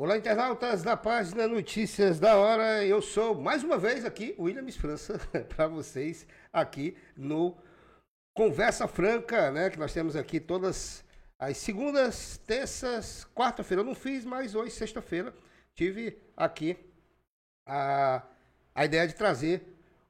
Olá, internautas da página Notícias da Hora. Eu sou mais uma vez aqui, William França, para vocês aqui no Conversa Franca, né? Que nós temos aqui todas as segundas, terças, quarta-feira. Eu não fiz, mas hoje, sexta-feira, tive aqui a, a ideia de trazer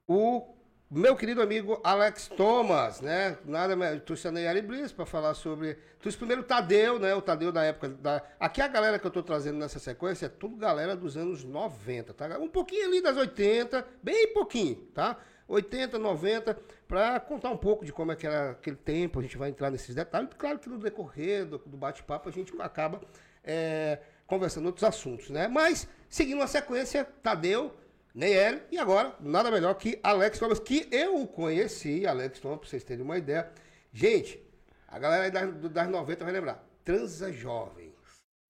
o meu querido amigo Alex Thomas, né? Nada mais. Trouxe a Neyari Bliss para falar sobre. Trouxe primeiro o Tadeu, né? O Tadeu da época. Da... Aqui a galera que eu tô trazendo nessa sequência é tudo galera dos anos 90, tá? Um pouquinho ali das 80, bem pouquinho, tá? 80, 90, para contar um pouco de como é que era aquele tempo. A gente vai entrar nesses detalhes. Claro que no decorrer do, do bate-papo a gente acaba é, conversando outros assuntos, né? Mas, seguindo a sequência, Tadeu nem ele, e agora, nada melhor que Alex Thomas, que eu conheci, Alex Thomas, para vocês terem uma ideia. Gente, a galera aí das, das 90 vai lembrar, Transa Jovem.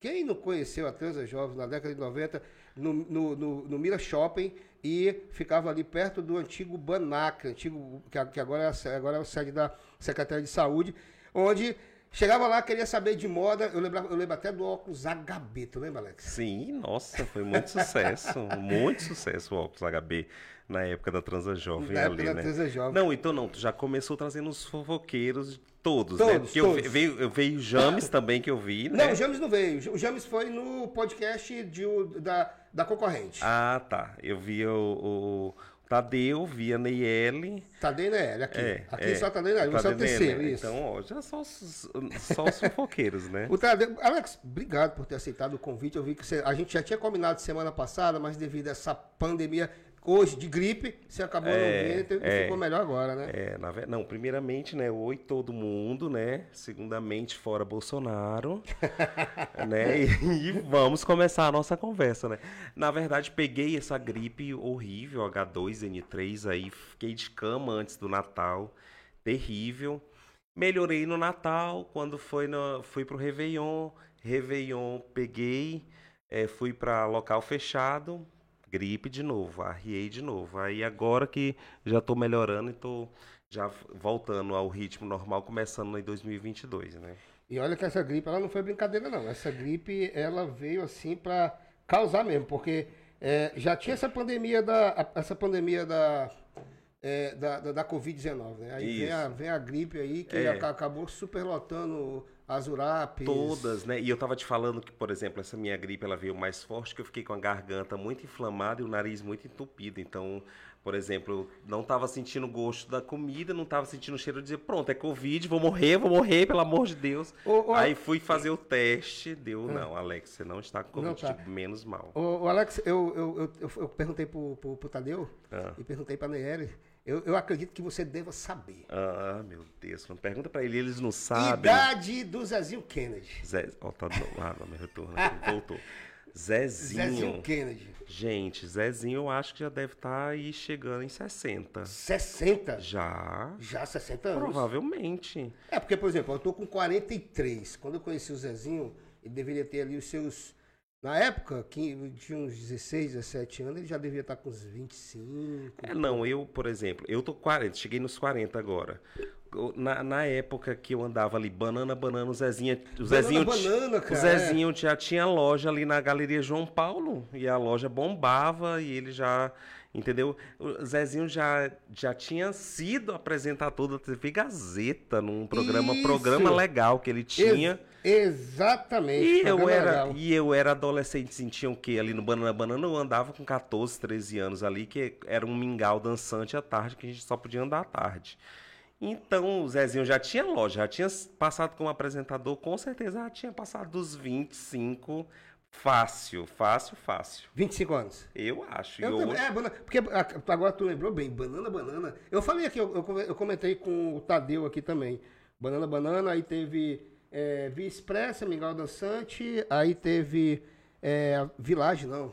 Quem não conheceu a Transa Jovem na década de 90, no, no, no, no Mira Shopping, e ficava ali perto do antigo Banac, antigo, que agora é, agora é a sede da Secretaria de Saúde, onde Chegava lá, queria saber de moda. Eu lembro, eu lembro até do óculos HB, tu lembra, Alex? Sim, nossa, foi muito sucesso. muito sucesso o óculos HB na época da Transa Jovem na ali, né? Transa Jovem. Não, então não, tu já começou trazendo os fofoqueiros todos, todos né? Porque todos. Eu, veio, eu veio o James também que eu vi, né? Não, o James não veio. O James foi no podcast de, da, da concorrente. Ah, tá. Eu vi o, o Tadeu, via Neyeli. Tadeu e Neyeli, aqui. É, aqui é, só Tadeu e Neyeli, você é o terceiro, isso. Então, ó, já só os, só os fofoqueiros, né? o Tadeu, Alex, obrigado por ter aceitado o convite. Eu vi que você, a gente já tinha combinado semana passada, mas devido a essa pandemia, hoje de gripe, você acabou é, não vendo e é, ficou melhor agora, né? É, na, não, primeiramente, né, oi todo mundo, né? Segundamente, fora Bolsonaro, né? E, e, vamos começar a nossa conversa, né? Na verdade, peguei essa gripe horrível, H2N3 aí, fiquei de cama antes do Natal, terrível. Melhorei no Natal, quando foi no, fui pro Réveillon, Réveillon peguei, é, fui para local fechado, gripe de novo, arriei de novo. Aí agora que já estou melhorando e estou já voltando ao ritmo normal, começando em 2022, né? E olha que essa gripe, ela não foi brincadeira não. Essa gripe, ela veio assim para causar mesmo, porque é, já tinha essa pandemia da, essa pandemia da, é, da, da, da Covid-19, né? Aí vem a, vem a, gripe aí que é. acabou superlotando as URAPs. Todas, né? E eu tava te falando que, por exemplo, essa minha gripe ela veio mais forte, que eu fiquei com a garganta muito inflamada e o nariz muito entupido. Então, por exemplo, eu não tava sentindo o gosto da comida, não tava sentindo o cheiro de dizer, pronto, é Covid, vou morrer, vou morrer, pelo amor de Deus. Ô, ô, Aí fui fazer o teste, deu, ah. não, Alex, você não está com Covid, tá. menos mal. Ô, ô Alex, eu, eu, eu, eu, perguntei pro, pro, pro Tadeu ah. e perguntei pra Neyere. Eu, eu acredito que você deva saber. Ah, meu Deus. Não pergunta pra ele, eles não sabem. Idade do Zezinho Kennedy. Zé, ó, tá, ah, não, me retorno aqui, voltou. Zezinho. Zezinho Kennedy. Gente, Zezinho eu acho que já deve estar tá aí chegando em 60. 60? Já. Já 60 anos? Provavelmente. É, porque, por exemplo, eu tô com 43. Quando eu conheci o Zezinho, ele deveria ter ali os seus na época, que tinha uns 16, 17 anos, ele já devia estar com uns 25. É, não, eu, por exemplo, eu tô 40, cheguei nos 40 agora. Na, na época que eu andava ali, banana, banana, o Zezinho. O banana, Zezinho, banana, cara, o Zezinho é. já tinha loja ali na Galeria João Paulo. E a loja bombava e ele já Entendeu? O Zezinho já, já tinha sido apresentador da TV Gazeta num programa, programa legal que ele tinha. Ex exatamente. E eu, era, e eu era adolescente, sentia o quê? Ali no Banana Banana eu andava com 14, 13 anos ali, que era um mingau dançante à tarde, que a gente só podia andar à tarde. Então o Zezinho já tinha loja, já tinha passado como apresentador, com certeza já tinha passado dos 25 Fácil, fácil, fácil. 25 anos. Eu acho. Eu hoje... é, banana, porque agora tu lembrou bem, banana, banana. Eu falei aqui, eu, eu comentei com o Tadeu aqui também. Banana, banana, aí teve é, Via Expressa, Mingau Dançante, aí teve é, Village, não.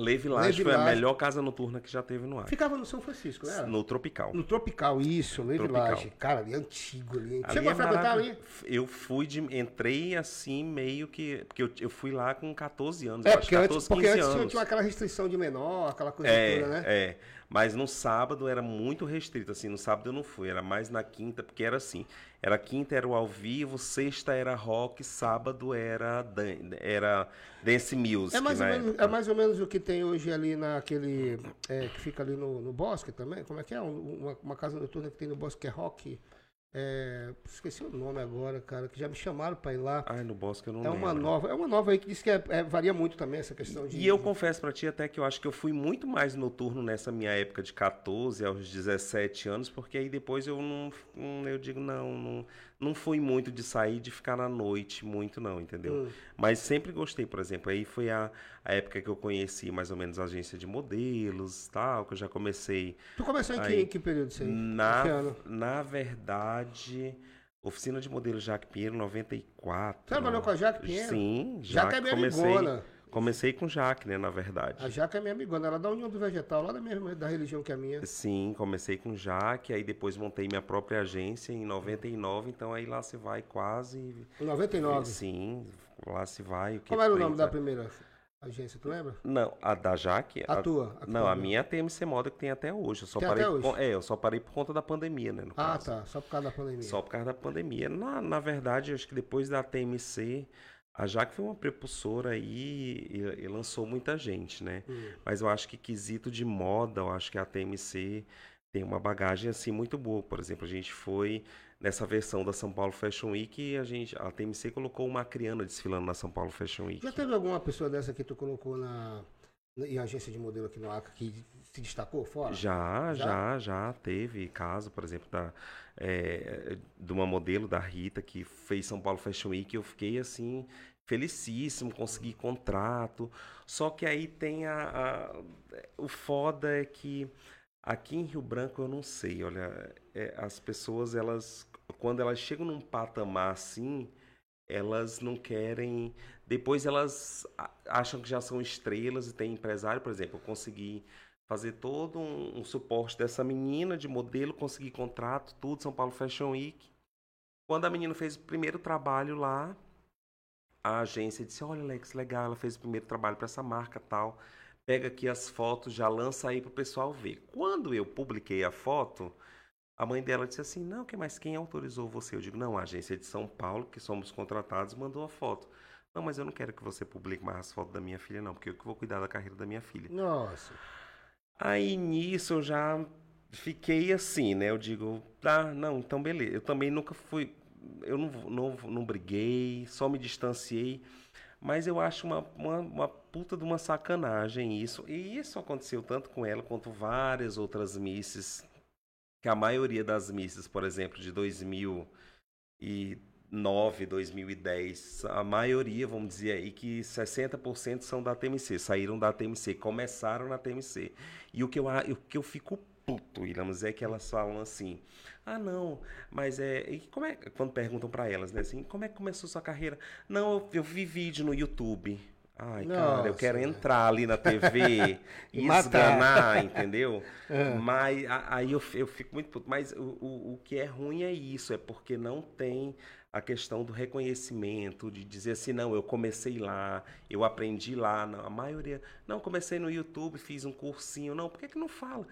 Le Village Le foi a melhor casa noturna que já teve no ar. Ficava no São Francisco, né? No Tropical. No Tropical, isso, Le Tropical. Village. Cara, ali é antigo ali. Ali Chegou é a frequentar ali? Eu fui de. Entrei assim, meio que. Porque eu, eu fui lá com 14 anos. É, porque 14, antes, porque 15 antes tinha, anos. tinha aquela restrição de menor, aquela coisa É, toda, né? é. Mas no sábado era muito restrito, assim, no sábado eu não fui, era mais na quinta, porque era assim, era quinta era o ao vivo, sexta era rock, sábado era, dan era dance music, É mais, ou né? menos, é mais ou menos o que tem hoje ali naquele. é, que fica ali no, no bosque também. Como é que é? Um- Uma, uma casa noturna que tem no bosque que é rock. É, esqueci o nome agora, cara, que já me chamaram pra ir lá. Ai, no bosque eu não É uma lembro. nova, é uma nova aí que diz que é- é- varia muito também essa questão de. E eu confesso pra ti até que eu acho que eu fui muito mais noturno nessa minha época de 14 aos 17 anos, porque aí depois eu não- eu digo não, não, não fui muito de sair, de ficar na noite, muito não, entendeu? Hum. Mas sempre gostei, por exemplo, aí foi a, a época que eu conheci mais ou menos a agência de modelos, tal, que eu já comecei Tu começou em que, em que período? Que na, ano? na verdade, oficina de modelo Jaque Pinheiro 94. Você trabalhou com a Jaque Pinheiro? Sim, Jaque já é comecei. Comecei com Jaque, né, na verdade. A Jaque é minha amigona, ela é da União do Vegetal, lá da mesma da religião que a minha. Sim, comecei com Jaque, aí depois montei minha própria agência em 99, então aí lá se vai quase. Em 99. Sim, lá se vai. O que Como era o nome da sabe? primeira agência, tu lembra? Não, a da Jaque? A tua, a não, a né? minha é a TMC Moda que tem até hoje. Eu só Tem parei até por hoje? con- É, eu só parei por conta da pandemia, né? Ah, caso. tá. Só por causa da pandemia. Só por causa da pandemia. Na, na verdade, acho que depois da TMC, a Jaque foi uma prepulsora aí e, e lançou muita gente, né? Hum. Mas eu acho que quesito de moda, eu acho que a TMC tem uma bagagem assim muito boa. Por exemplo, a gente foi nessa versão da São Paulo Fashion Week e a gente, a TMC colocou uma criana desfilando na São Paulo Fashion Week. Já teve alguma pessoa dessa que tu colocou na, em agência de modelo aqui no Acre que se destacou fora? Já, Já? já, já teve caso, por exemplo, da, é, de uma modelo da Rita que fez São Paulo Fashion Week. Eu fiquei assim, felicíssimo, consegui contrato. Só que aí tem a, a- O foda é que aqui em Rio Branco eu não sei, olha, é, as pessoas, elas. Quando elas chegam num patamar assim, elas não querem. Depois elas acham que já são estrelas e tem empresário, por exemplo, eu consegui fazer todo um, um suporte dessa menina de modelo, consegui contrato, tudo, São Paulo Fashion Week. Quando a menina fez o primeiro trabalho lá, a agência disse: Olha, Alex, legal, ela fez o primeiro trabalho para essa marca tal. Pega aqui as fotos, já lança aí pro pessoal ver. Quando eu publiquei a foto, a mãe dela disse assim: Não, que mais quem autorizou você? Eu digo: Não, a agência de São Paulo, que somos contratados, mandou a foto. Não, mas eu não quero que você publique mais as fotos da minha filha, não, porque eu que vou cuidar da carreira da minha filha. Nossa. Aí nisso eu já fiquei assim, né? Eu digo, tá, não, então beleza. Eu também nunca fui, eu não, não, não briguei, só me distanciei. Mas eu acho uma, uma, uma puta de uma sacanagem isso. E isso aconteceu tanto com ela quanto várias outras misses. Que a maioria das misses, por exemplo, de 2009, 2010, a maioria, vamos dizer aí, que 60% são da TMC, saíram da TMC, começaram na TMC. E o que eu, o que eu fico puto, Iramos, é que elas falam assim: ah, não, mas é. E como é. Quando perguntam pra elas, né, assim, como é que começou sua carreira? Não, eu, eu vi vídeo no YouTube. Ai, cara, eu Nossa, quero entrar ali na TV E esganar, entendeu? É. Mas aí eu, eu fico muito puto. Mas o, o, o que é ruim é isso, é porque não tem a questão do reconhecimento, de dizer assim, não, eu comecei lá, eu aprendi lá. Não, a maioria, não, comecei no YouTube, fiz um cursinho. Não, por que, que não fala?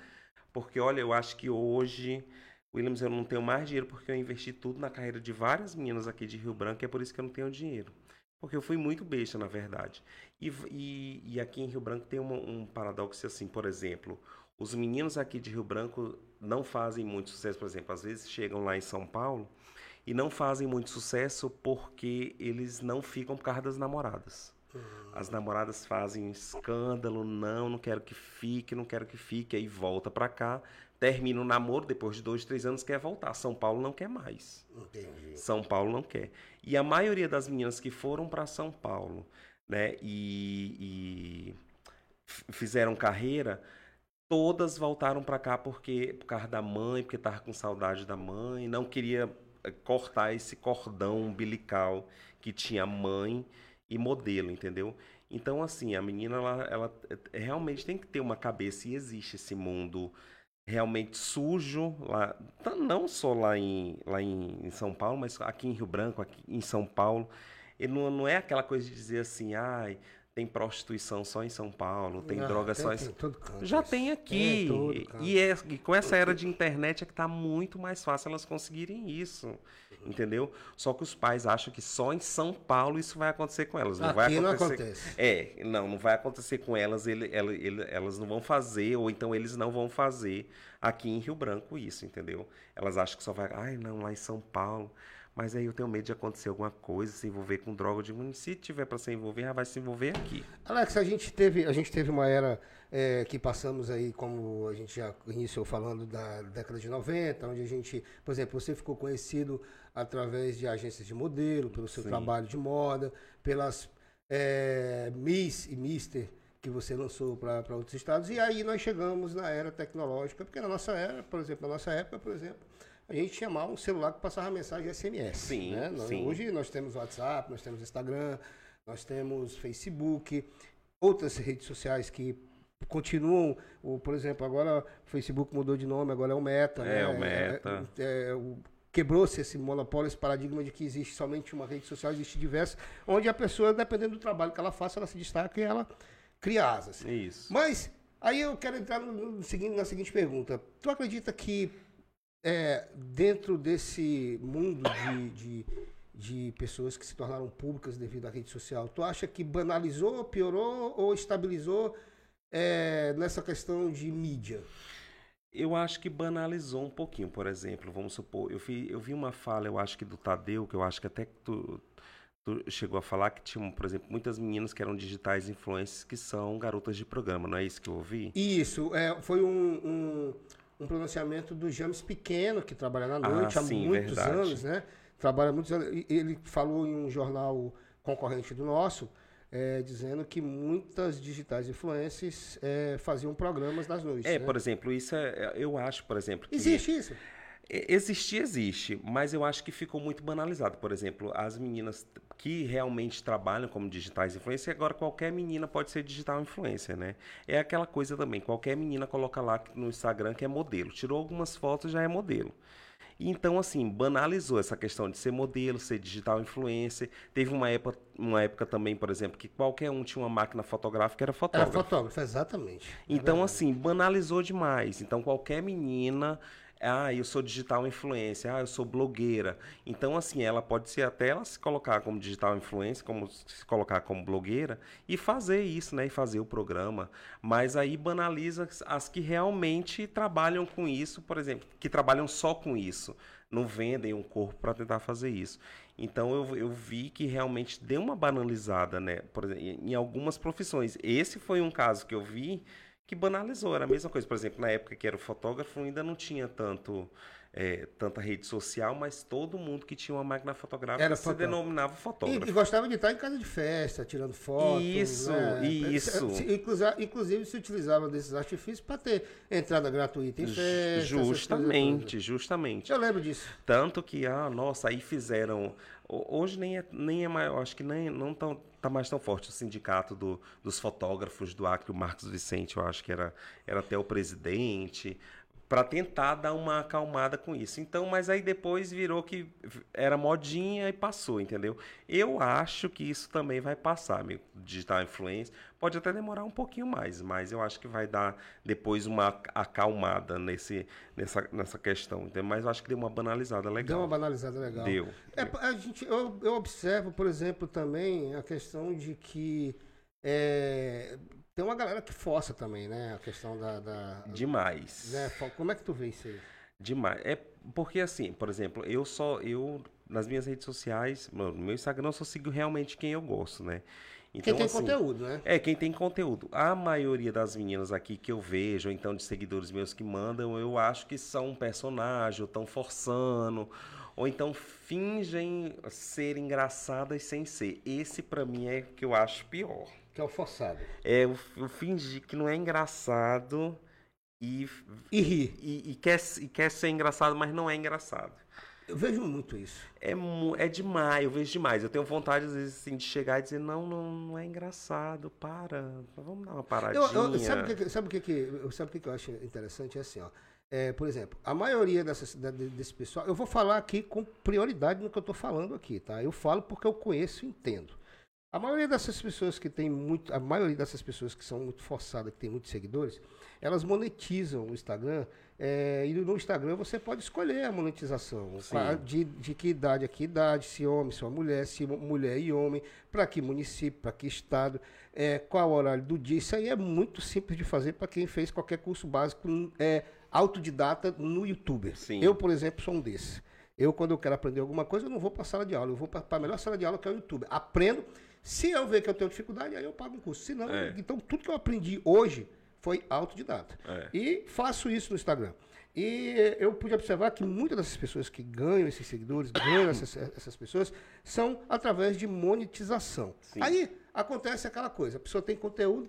Porque, olha, eu acho que hoje, Williams, eu não tenho mais dinheiro porque eu investi tudo na carreira de várias meninas aqui de Rio Branco e é por isso que eu não tenho dinheiro. Porque eu fui muito besta, na verdade. E, e, e aqui em Rio Branco tem uma- um paradoxo assim, por exemplo, os meninos aqui de Rio Branco não fazem muito sucesso, por exemplo, às vezes chegam lá em São Paulo e não fazem muito sucesso porque eles não ficam por causa das namoradas. As namoradas fazem escândalo, não, não quero que fique, não quero que fique, aí volta pra cá, termina o namoro, depois de dois, três anos quer voltar. São Paulo não quer mais. Entendi. São Paulo não quer. E a maioria das meninas que foram para São Paulo, né, e, e fizeram carreira, todas voltaram para cá porque por causa da mãe, porque tava com saudade da mãe, não queria eh, cortar esse cordão umbilical que tinha a mãe e modelo, entendeu? Então, assim, a menina, ela, ela é, realmente tem que ter uma cabeça e existe esse mundo realmente sujo lá, não só lá em, lá em, São Paulo, mas aqui em Rio Branco, aqui em São Paulo. Ele não, não é aquela coisa de dizer assim, ai, tem prostituição só em São Paulo, tem ah, droga tem, só em São Paulo. Já tem aqui. É, e, é, e com essa era de internet é que está muito mais fácil elas conseguirem isso. Entendeu? Só que os pais acham que só em São Paulo isso vai acontecer com elas. Não aqui vai acontecer. Não acontece. É, não, não vai acontecer com elas, ele, ele, ele, elas não vão fazer, ou então eles não vão fazer aqui em Rio Branco isso, entendeu? Elas acham que só vai. Ai, não, lá em São Paulo. Mas aí eu tenho medo de acontecer alguma coisa, se envolver com droga. de digo, se tiver para se envolver, já vai se envolver aqui. Alex, a gente teve, a gente teve uma era é, que passamos aí, como a gente já iniciou falando, da década de 90, onde a gente, por exemplo, você ficou conhecido através de agências de modelo, pelo seu Sim. trabalho de moda, pelas é, Miss e Mister que você lançou para outros estados. E aí nós chegamos na era tecnológica, porque na nossa era, por exemplo, na nossa época, por exemplo, a gente mal um celular que passava mensagem SMS. Sim, né? sim. Hoje nós temos WhatsApp, nós temos Instagram, nós temos Facebook, outras redes sociais que continuam, o, por exemplo, agora o Facebook mudou de nome, agora é o Meta. É, né? o Meta. É, é, é, Quebrou-se esse monopólio, esse paradigma de que existe somente uma rede social, existe diversas, onde a pessoa, dependendo do trabalho que ela faça, ela se destaca e ela cria asas. Isso. Mas aí eu quero entrar no, no, no, na seguinte pergunta. Tu acredita que é, dentro desse mundo de, de, de, pessoas que se tornaram públicas devido à rede social, tu acha que banalizou, piorou ou estabilizou é, nessa questão de mídia? Eu acho que banalizou um pouquinho, por exemplo, vamos supor, eu vi, eu vi uma fala, eu acho que do Tadeu, que eu acho que até tu, tu chegou a falar que tinham, por exemplo, muitas meninas que eram digitais influencers que são garotas de programa, não é isso que eu ouvi? Isso, é, foi um, um um pronunciamento do James Pequeno, que trabalha na noite ah, há sim, muitos verdade. anos, né? Trabalha muitos anos. Ele falou em um jornal concorrente do nosso, é, dizendo que muitas digitais influências é, faziam programas nas noites. É, né? por exemplo, isso é, eu acho, por exemplo. Que... Existe isso? Existir, existe, mas eu acho que ficou muito banalizado. Por exemplo, as meninas que realmente trabalham como digitais influencers, agora qualquer menina pode ser digital influencer, né? É aquela coisa também, qualquer menina coloca lá no Instagram que é modelo. Tirou algumas fotos, já é modelo. Então, assim, banalizou essa questão de ser modelo, ser digital influencer. Teve uma época, uma época também, por exemplo, que qualquer um tinha uma máquina fotográfica, era fotógrafo. Era fotógrafo, exatamente. Então, é assim, banalizou demais. Então, qualquer menina ah, eu sou digital influencer, ah, eu sou blogueira. Então, assim, ela pode ser até ela se colocar como digital influencer, como se colocar como blogueira e fazer isso, né? E fazer o programa. Mas aí banaliza as que realmente trabalham com isso, por exemplo, que trabalham só com isso. Não vendem um corpo para tentar fazer isso. Então eu, eu vi que realmente deu uma banalizada, né? Por exemplo, em algumas profissões. Esse foi um caso que eu vi que banalizou. Era a mesma coisa, por exemplo, na época que era o fotógrafo, ainda não tinha tanto é, tanta rede social, mas todo mundo que tinha uma máquina fotográfica era se fotógrafo. denominava fotógrafo. E, e, gostava de estar em casa de festa, tirando fotos. Isso, né? isso. Inclusive, inclusive se utilizava desses artifícios para ter entrada gratuita em festa. Justamente, justamente. Eu lembro disso. Tanto que, ah, nossa, aí fizeram. Hoje nem é, nem é maior, acho que nem não tão tá mais tão forte o sindicato do, dos fotógrafos do Acre, o Marcos Vicente, eu acho que era, era até o presidente, para tentar dar uma acalmada com isso. Então, mas aí depois virou que era modinha e passou, entendeu? Eu acho que isso também vai passar, meu digital influência. Pode até demorar um pouquinho mais, mas eu acho que vai dar depois uma acalmada nesse, nessa, nessa questão. Entendeu? Mas eu acho que deu uma banalizada legal. Deu uma banalizada legal. Deu. É, a gente, eu, eu observo, por exemplo, também a questão de que é, tem uma galera que força também, né? A questão da. da Demais. Né? Como é que tu vê isso aí? Demais. É porque assim, por exemplo, eu só. Eu, nas minhas redes sociais, no meu Instagram, eu só sigo realmente quem eu gosto, né? Então, quem tem assim, conteúdo, né? É, quem tem conteúdo. A maioria das meninas aqui que eu vejo, ou então de seguidores meus que mandam, eu acho que são um personagem, ou estão forçando, ou então fingem ser engraçadas sem ser. Esse, para mim, é o que eu acho pior. Que é o forçado. É o, o fingir que não é engraçado e. E rir. E, e, quer, e quer ser engraçado, mas não é engraçado. Eu vejo muito isso. É, é demais, eu vejo demais. Eu tenho vontade, às vezes, assim, de chegar e dizer, não, não, não é engraçado, para. Vamos dar uma paradinha. Eu, eu, sabe o que, sabe que, que, sabe que, que eu acho interessante? É assim, ó. É, por exemplo, a maioria dessas, desse pessoal, eu vou falar aqui com prioridade no que eu estou falando aqui, tá? Eu falo porque eu conheço e entendo. A maioria dessas pessoas que tem muito, a maioria dessas pessoas que são muito forçadas, que tem muitos seguidores, elas monetizam o Instagram. É, e no Instagram você pode escolher a monetização. De, de que idade a que idade, se homem, se uma mulher, se mulher e homem, para que município, para que estado, é, qual o horário do dia. Isso aí é muito simples de fazer para quem fez qualquer curso básico. É, autodidata no YouTube. Sim. Eu, por exemplo, sou um desses. Eu, quando eu quero aprender alguma coisa, eu não vou para a sala de aula, eu vou para a melhor sala de aula, que é o YouTube. Aprendo. Se eu ver que eu tenho dificuldade, aí eu pago um curso. Se não, é. então tudo que eu aprendi hoje foi autodidata. É. E faço isso no Instagram. E eu pude observar que muitas dessas pessoas que ganham esses seguidores, ganham essas, essas pessoas, são através de monetização. Sim. Aí acontece aquela coisa, a pessoa tem conteúdo,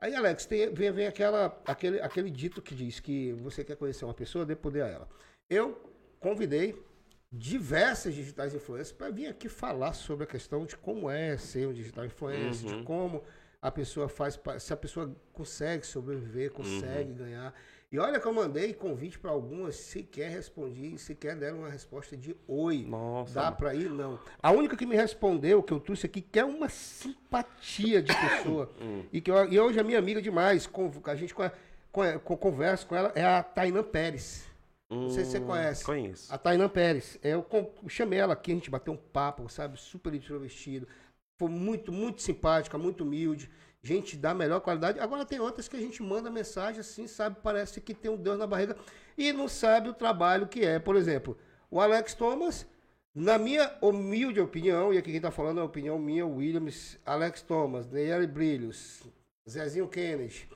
Aí, Alex, tem, vem, vem aquela, aquele, aquele dito que diz que você quer conhecer uma pessoa, dê poder a ela. Eu convidei diversas digitais influencers para vir aqui falar sobre a questão de como é ser um digital influencer, uhum. de como a pessoa faz, se a pessoa consegue sobreviver, consegue uhum. ganhar. E olha que eu mandei convite para algumas, sequer respondi, sequer deram uma resposta de oi. Nossa. Dá para ir? Não. A única que me respondeu, que eu trouxe aqui, que é uma simpatia de pessoa, hum. e que eu, e hoje é minha amiga demais, com, a gente conversa com ela, é a Tainan Pérez. Não sei se você hum, conhece. Conheço. A Tainan Pérez. Eu chamei ela aqui, a gente bateu um papo, sabe? Super introvertido. Foi muito, muito simpática, muito humilde gente da melhor qualidade. Agora tem outras que a gente manda mensagem assim, sabe? Parece que tem um Deus na barriga e não sabe o trabalho que é. Por exemplo, o Alex Thomas, na minha humilde opinião, e aqui quem está falando é a opinião minha, Williams, Alex Thomas, Neyari Brilhos, Zezinho Kennedy.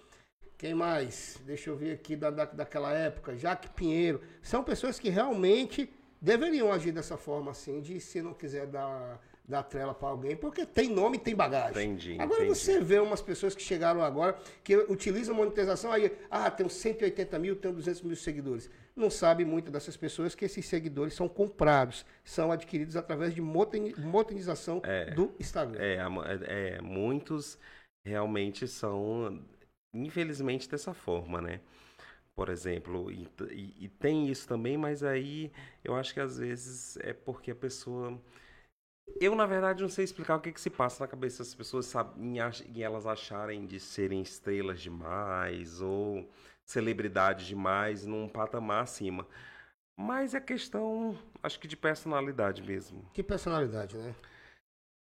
Quem mais? Deixa eu ver aqui da, da, daquela época. Jaque Pinheiro. São pessoas que realmente deveriam agir dessa forma assim, de se não quiser dar dar trela para alguém, porque tem nome e tem bagagem. Entendi. Agora entendi. você vê umas pessoas que chegaram agora, que utilizam monetização, aí, ah, tem 180 mil, tem 200 mil seguidores. Não sabe muito dessas pessoas que esses seguidores são comprados, são adquiridos através de monetização é, do Instagram. É, é, é, muitos realmente são, infelizmente, dessa forma, né? por exemplo, e, e, e, tem isso também, mas aí eu acho que às vezes é porque a pessoa eu, na verdade, não sei explicar o que, que se passa na cabeça das pessoas sabem, em, elas acharem de serem estrelas demais ou celebridades demais num patamar acima. Mas é questão, acho que de personalidade mesmo. Que personalidade, né?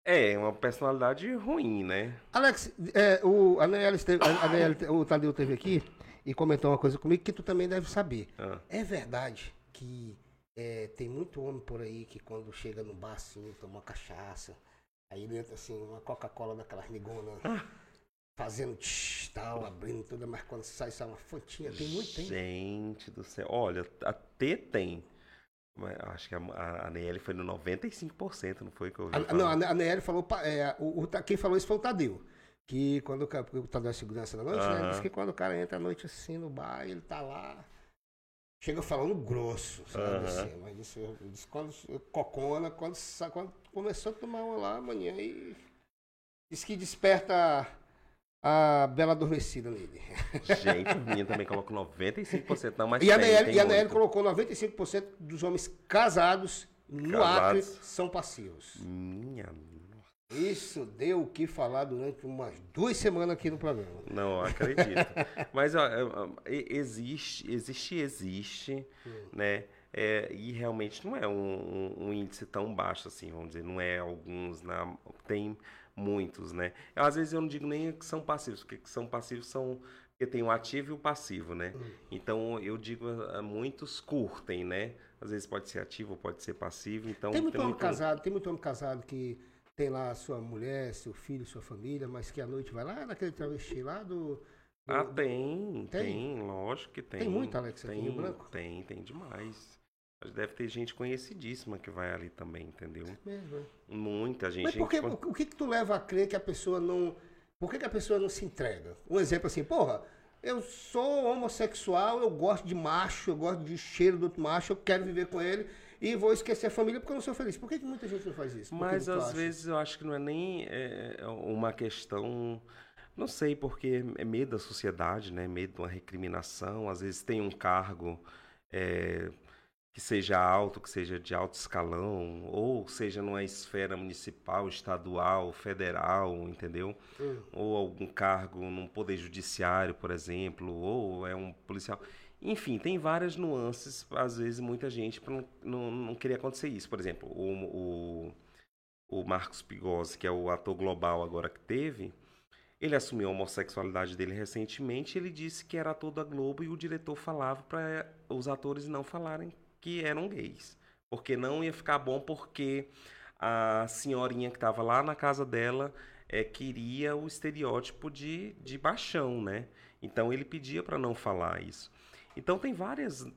É, uma personalidade ruim, né? Alex, é, o, a a o Tadeu teve aqui e comentou uma coisa comigo que tu também deve saber. Ah. É verdade que é, tem muito homem por aí que quando chega no bar assim, toma uma cachaça, aí entra assim, uma Coca-Cola daquelas nigonas, ah. fazendo tch, tal, abrindo tudo, mas quando sai, sai uma fontinha, tem muito, tem. Gente do céu, olha, até tem. Acho que a, a, a foi no 95%, não foi que eu ouvi a, Não, a, a falou, é, o, o, quem falou isso foi o Tadeu. Que quando o, Tadeu é segurança da noite, uh -huh. né? Diz que quando o cara entra à noite assim no bar, ele tá lá chega falando grosso, sabe? Uhum. Assim, mas disse, quando cocona, quando, quando começou a tomar uma lá amanhã e diz que desperta a bela adormecida nele. Gente, minha também colocou 95%, não, mas E a Nayeli, e a Nayeli colocou 95% dos homens casados no casados. Acre são passivos. Minha isso deu o que falar durante umas duas semanas aqui no programa. Não, acredito. Mas ó, existe, existe, existe, hum. né? É, e realmente não é um, um, um, índice tão baixo assim, vamos dizer, não é alguns, na, tem muitos, né? Às vezes eu não digo nem que são passivos, porque que são passivos são porque tem o ativo e o passivo, né? Hum. Então eu digo muitos curtem, né? Às vezes pode ser ativo, pode ser passivo, então tem muito tem homem muito... casado, tem muito homem casado que tem lá a sua mulher, seu filho, sua família, mas que à noite vai lá naquele travesti lá do. do ah, tem, tem, tem, lógico que tem. Tem muito, Alex, tem, aqui em Branco? Tem, tem demais. Deve ter gente conhecidíssima que vai ali também, entendeu? É mesmo, é. Muita gente. Mas por que, o que, que tu leva a crer que a pessoa não. Por que, que a pessoa não se entrega? Um exemplo assim, porra, eu sou homossexual, eu gosto de macho, eu gosto de cheiro do outro macho, eu quero viver com ele e vou esquecer a família porque eu não sou feliz. Por que, que muita gente não faz isso? Por Mas às acha? vezes eu acho que não é nem é, é uma questão. Não sei, porque é medo da sociedade, né? Medo de uma recriminação. Às vezes tem um cargo é, que seja alto, que seja de alto escalão, ou seja numa esfera municipal, estadual, federal, entendeu? Hum. Ou algum cargo num poder judiciário, por exemplo, ou é um policial. Enfim, tem várias nuances, às vezes muita gente não, não, não queria acontecer isso. Por exemplo, o, o, o Marcos Pigossi, que é o ator global agora que teve, ele assumiu a homossexualidade dele recentemente. Ele disse que era ator da Globo e o diretor falava para os atores não falarem que eram gays, porque não ia ficar bom porque a senhorinha que estava lá na casa dela é, queria o estereótipo de, de baixão, né? Então ele pedia para não falar isso. Então tem várias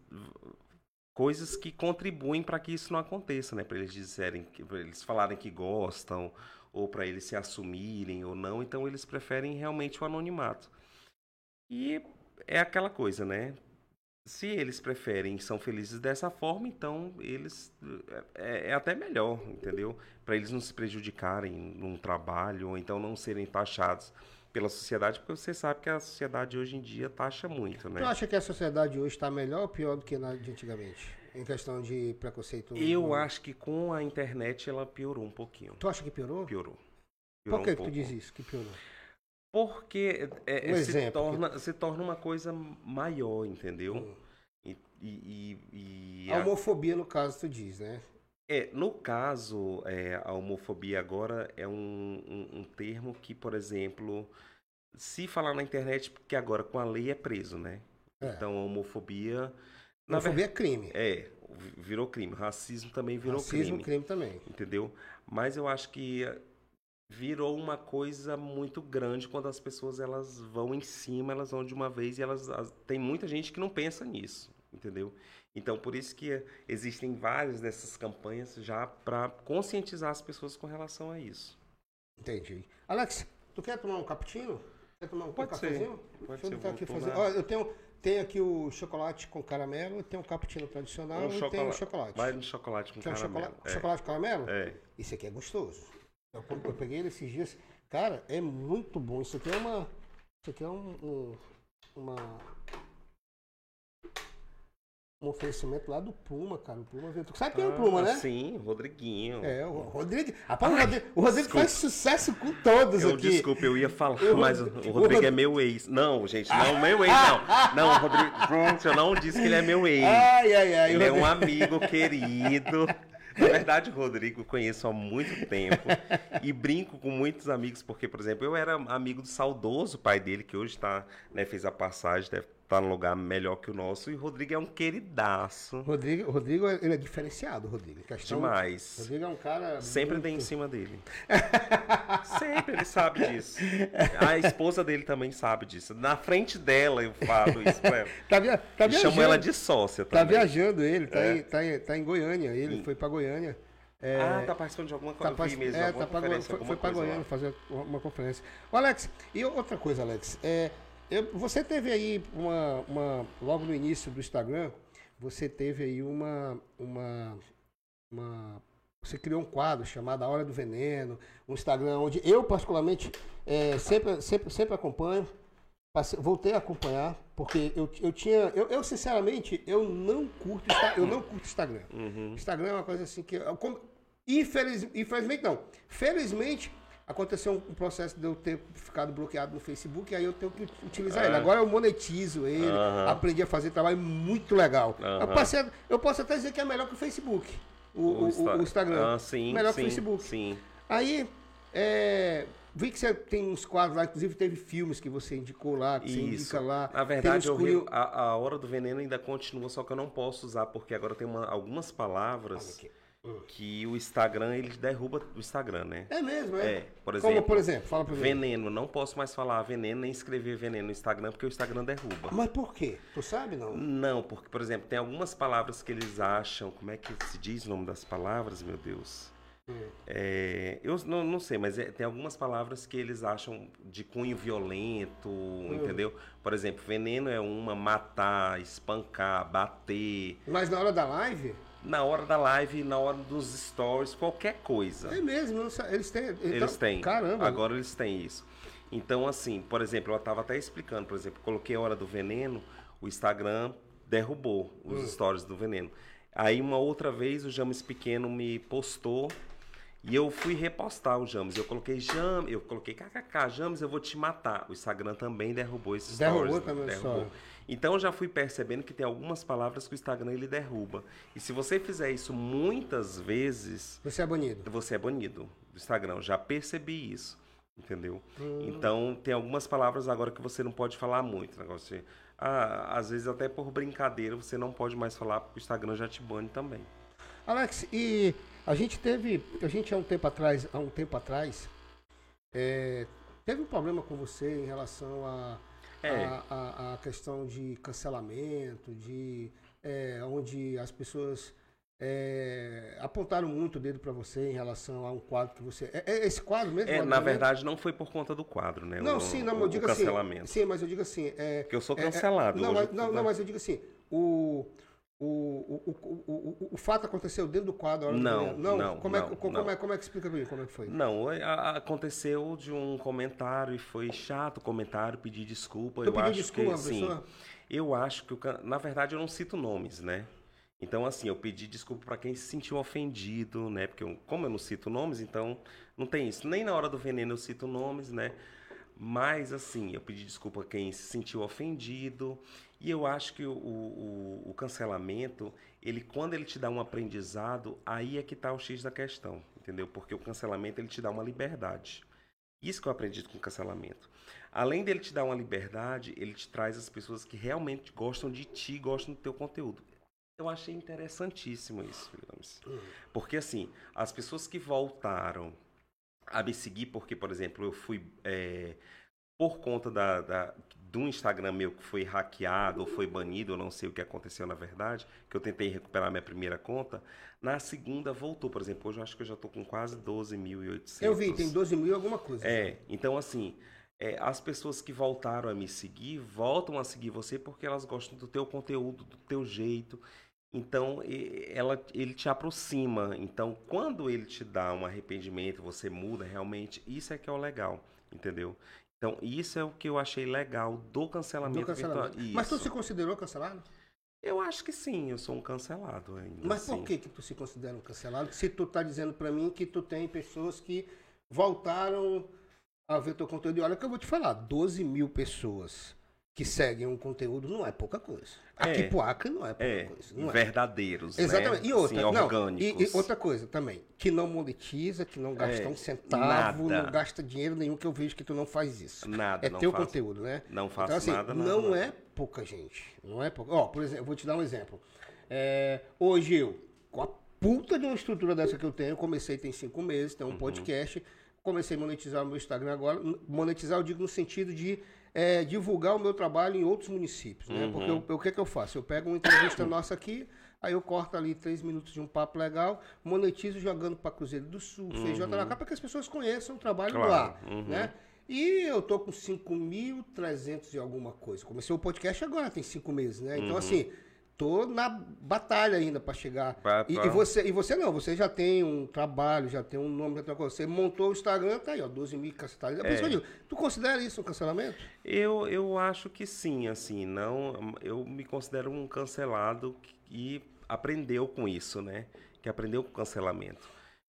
coisas que contribuem para que isso não aconteça, né? Para eles dizerem, para eles falarem que gostam ou para eles se assumirem ou não. Então eles preferem realmente o anonimato. E é aquela coisa, né? Se eles preferem e são felizes dessa forma, então eles é, é até melhor, entendeu? Para eles não se prejudicarem num trabalho ou então não serem taxados pela sociedade, porque você sabe que a sociedade hoje em dia taxa muito, né? Tu acha que a sociedade hoje está melhor ou pior do que na de antigamente? Em questão de preconceito? Eu acho que com a internet ela piorou um pouquinho. Tu acha que piorou? Piorou. Por Piorou que, um que tu diz isso? Que piorou? Porque é, Um se, exemplo, torna, se torna uma coisa maior, entendeu? Hum. E, e, e- e A a- homofobia, no caso, tu diz, né? é, no caso, é, a homofobia agora é um, um, um termo que, por exemplo, se falar na internet, porque agora com a lei é preso, né? É. Então a homofobia. Na Homofobia é crime. É, vi- virou crime. Racismo também virou Racismo, crime. crime também. entendeu? Mas eu acho que virou uma coisa muito grande quando as pessoas elas vão em cima, elas vão de uma vez e elas as- tem muita gente que não pensa nisso, entendeu? Então por isso que existem várias dessas campanhas já para conscientizar as pessoas com relação a isso. Entendi. Alex, tu quer tomar um cappuccino? Quer tomar um Pode ser. cafezinho? Pode Deixa eu ser, vou aqui fazer. Ó, eu tenho, tenho aqui o chocolate com caramelo, tem um cappuccino tradicional Um e tem o chocolate. chocolate. Vai no chocolate com um caramelo. chocolate, chocolate com caramelo? É. é. Isso aqui é gostoso. Eu, eu peguei ele esses dias. Cara, é muito bom. Isso aqui é uma. Isso aqui é um. um- uma. Um oferecimento lá do Puma, cara. O Puma veio. Tu sabe quem é o Puma, Ah, né? Sim, Rodriguinho. É, o Rodrigo. Rapaz, o Rodrigo, o Rodrigo faz sucesso com todos Eu, aqui. desculpa, eu ia falar, O mas o, Rod- o o Rodrigo Rod- é meu ex. Não, gente, não, meu ex, não. Não, o Rodrigo, gente, eu não disse que ele é meu ex. Ai, ai, ai. o Ele é um amigo querido. Na verdade, Rodrigo conheço há muito tempo e brinco com muitos amigos, porque, por exemplo, eu era amigo do saudoso pai dele, que hoje tá, né, fez a passagem, deve estar num lugar melhor que o nosso, e o Rodrigo é um queridaço. Rodrigo, Rodrigo, ele é diferenciado, Rodrigo. Questão, Demais. Rodrigo é um cara. Sempre muito- dei em cima dele. Sempre, ele sabe disso. A esposa dele também sabe disso. Na frente dela eu falo isso pra ela. Tá, via, tá viajando. chamo ela de sócia Tá também. viajando ele, tá, É. em, tá, em, tá em Goiânia. Ele Sim. foi pra Goiânia. É, Ah, tá participando de alguma tá coisa. vi mesmo, é, tá foi, foi pra coisa lá. Goiânia fazer uma, uma conferência. Ô, Alex, e outra coisa, Alex. É, eu- você teve aí uma, uma. Logo no início do Instagram, você teve aí uma. uma, uma você criou um quadro chamado A Hora do Veneno, um Instagram onde eu, particularmente, é, sempre, sempre, sempre acompanho. Passei- voltei a acompanhar, porque eu, eu tinha. Eu, eu, sinceramente, eu não curto eu não curto Instagram. Uhum. Instagram é uma coisa assim que. eu- como- infeliz, infelizmente não. Felizmente aconteceu um, processo de eu ter ficado bloqueado no Facebook, e aí eu tenho que utilizar É. ele. Agora eu monetizo ele, Aham. aprendi a fazer trabalho muito legal. Eu, Aham. passei eu posso até dizer que é melhor que o Facebook. O, o- o- o Instagram. Ah, sim, melhor sim, que o Facebook. Sim. Aí, é, vi que você tem uns quadros lá, inclusive teve filmes que você indicou lá, que você Isso. indica lá. Na verdade, eu re- a, a hora do veneno ainda continua, só que eu não posso usar, porque agora tem uma- algumas palavras Aqui. que o Instagram, ele derruba o Instagram, né? É mesmo, é? É, por Como, exemplo, por exemplo? Fala pra mim. Veneno, não posso mais falar veneno nem escrever veneno no Instagram, porque o Instagram derruba. Mas por quê? Tu sabe, não? Não, porque, por exemplo, tem algumas palavras que eles acham. Como é que se diz o nome das palavras, meu Deus? Hum. É, eu não, não sei, mas é- tem algumas palavras que eles acham de cunho violento, entendeu? Por exemplo, veneno é uma, matar, espancar, bater. Mas na hora da live, na hora da live, na hora dos stories, qualquer coisa. É mesmo, eles têm. Então, eles têm. Caramba. Agora eles têm isso. Então, assim, por exemplo, eu estava até explicando, por exemplo, coloquei a hora do veneno, o Instagram derrubou os hum. stories do veneno. Aí uma outra vez o James Pequeno me postou e eu fui repostar o James. Eu coloquei James, eu coloquei kkk, James, eu vou te matar. O Instagram também derrubou esses derrubou stories. Também derrubou Então eu já fui percebendo que tem algumas palavras que o Instagram ele derruba. E se você fizer isso muitas vezes, você é banido. Você é banido do Instagram. Eu já percebi isso. Entendeu? Hum. Então, tem algumas palavras agora que você não pode falar muito. Negócio de, ah, às vezes, até por brincadeira, você não pode mais falar, porque o Instagram já te bane também. Alex, e a gente teve. A gente há um tempo atrás, há um tempo atrás, é, teve um problema com você em relação a, é. a, a, a, questão de cancelamento, de é, onde as pessoas é, apontaram muito o dedo para você em relação a um quadro que você. É, é esse quadro mesmo? É, na verdade, não foi por conta do quadro, né? Não, o, sim, não, eu digo assim. Sim, mas eu digo assim. É, Porque eu sou é, cancelado. não, mas, não, não, mas eu digo assim. O, o, o, o, o, fato aconteceu dentro do quadro? Não, não, não. Como, não, é, como, não. É, como é que explica para mim como é que foi? Não, aconteceu de um comentário e foi chato o comentário, pedi desculpa. Tu eu acho desculpa, que sim. Eu acho que, na verdade, eu não cito nomes, né? Então, assim, eu pedi desculpa para quem se sentiu ofendido, né? Porque, eu, como eu não cito nomes, então não tem isso. Nem na hora do veneno eu cito nomes, né? Mas, assim, eu pedi desculpa a quem se sentiu ofendido. E eu acho que o, o, o cancelamento, ele, quando ele te dá um aprendizado, aí é que está o X da questão, entendeu? Porque o cancelamento, ele te dá uma liberdade. Isso que eu aprendi com o cancelamento. Além dele te dar uma liberdade, ele te traz as pessoas que realmente gostam de ti, gostam do teu conteúdo. Eu achei interessantíssimo isso, digamos. Porque, assim, as pessoas que voltaram a me seguir, porque, por exemplo, eu fui. É, por conta da, da, do Instagram meu que foi hackeado ou foi banido, eu não sei o que aconteceu na verdade, que eu tentei recuperar minha primeira conta, na segunda voltou, por exemplo, hoje eu acho que eu já estou com quase 12.800. Eu vi, tem 12 mil alguma coisa. É, então assim, é, as pessoas que voltaram a me seguir, voltam a seguir você porque elas gostam do teu conteúdo, do teu jeito, então, ela, ele te aproxima. Então, quando ele te dá um arrependimento, você muda realmente, isso é que é o legal, entendeu? Então, isso é o que eu achei legal do cancelamento, do cancelamento. virtual. Mas tu se considerou cancelado? Eu acho que sim, eu sou um cancelado ainda. Mas assim. por que que tu se considera um cancelado? Se tu tá dizendo para mim que tu tem pessoas que voltaram a ver teu conteúdo. E olha que eu vou te falar, 12 mil pessoas que seguem um conteúdo não é pouca coisa. Aqui é, pro Acre não é pouca é, coisa. Não é. verdadeiros, né? Exatamente. Né? E outra, Sim. Não, e, e, outra coisa também, que não monetiza, que não gasta é, um centavo, nada. não gasta dinheiro nenhum, que eu vejo que tu não faz isso. Nada, É teu faço, conteúdo, né? Não faço então, assim, nada, Não nada. é pouca gente. Não é pouca. Ó, por exemplo, eu vou te dar um exemplo. É, hoje eu, com a puta de uma estrutura dessa que eu tenho, comecei tem cinco meses, tem um uhum. podcast, comecei a monetizar o meu Instagram agora. Monetizar, eu digo no sentido de é, divulgar o meu trabalho em outros municípios, né? Uhum. Porque eu, eu, o que, é que eu faço? Eu pego uma entrevista nossa aqui, aí eu corto ali três minutos de um papo legal, monetizo jogando para Cruzeiro do Sul, uhum. Feijão para que as pessoas conheçam o trabalho claro. lá, uhum. né? E eu tô com 5.300 e alguma coisa. Comecei o podcast agora, tem cinco meses, né? Então, uhum. assim, tô na batalha ainda para chegar. Pra, pra... E, e, você, e você não, você já tem um trabalho, já tem um nome, já tem uma coisa. Você montou o Instagram, tá aí, ó, 12 mil cacetadas. É. é. Tu considera isso um cancelamento? Eu, eu acho que sim, assim, não. Eu me considero um cancelado que aprendeu com isso, né? Que aprendeu com o cancelamento.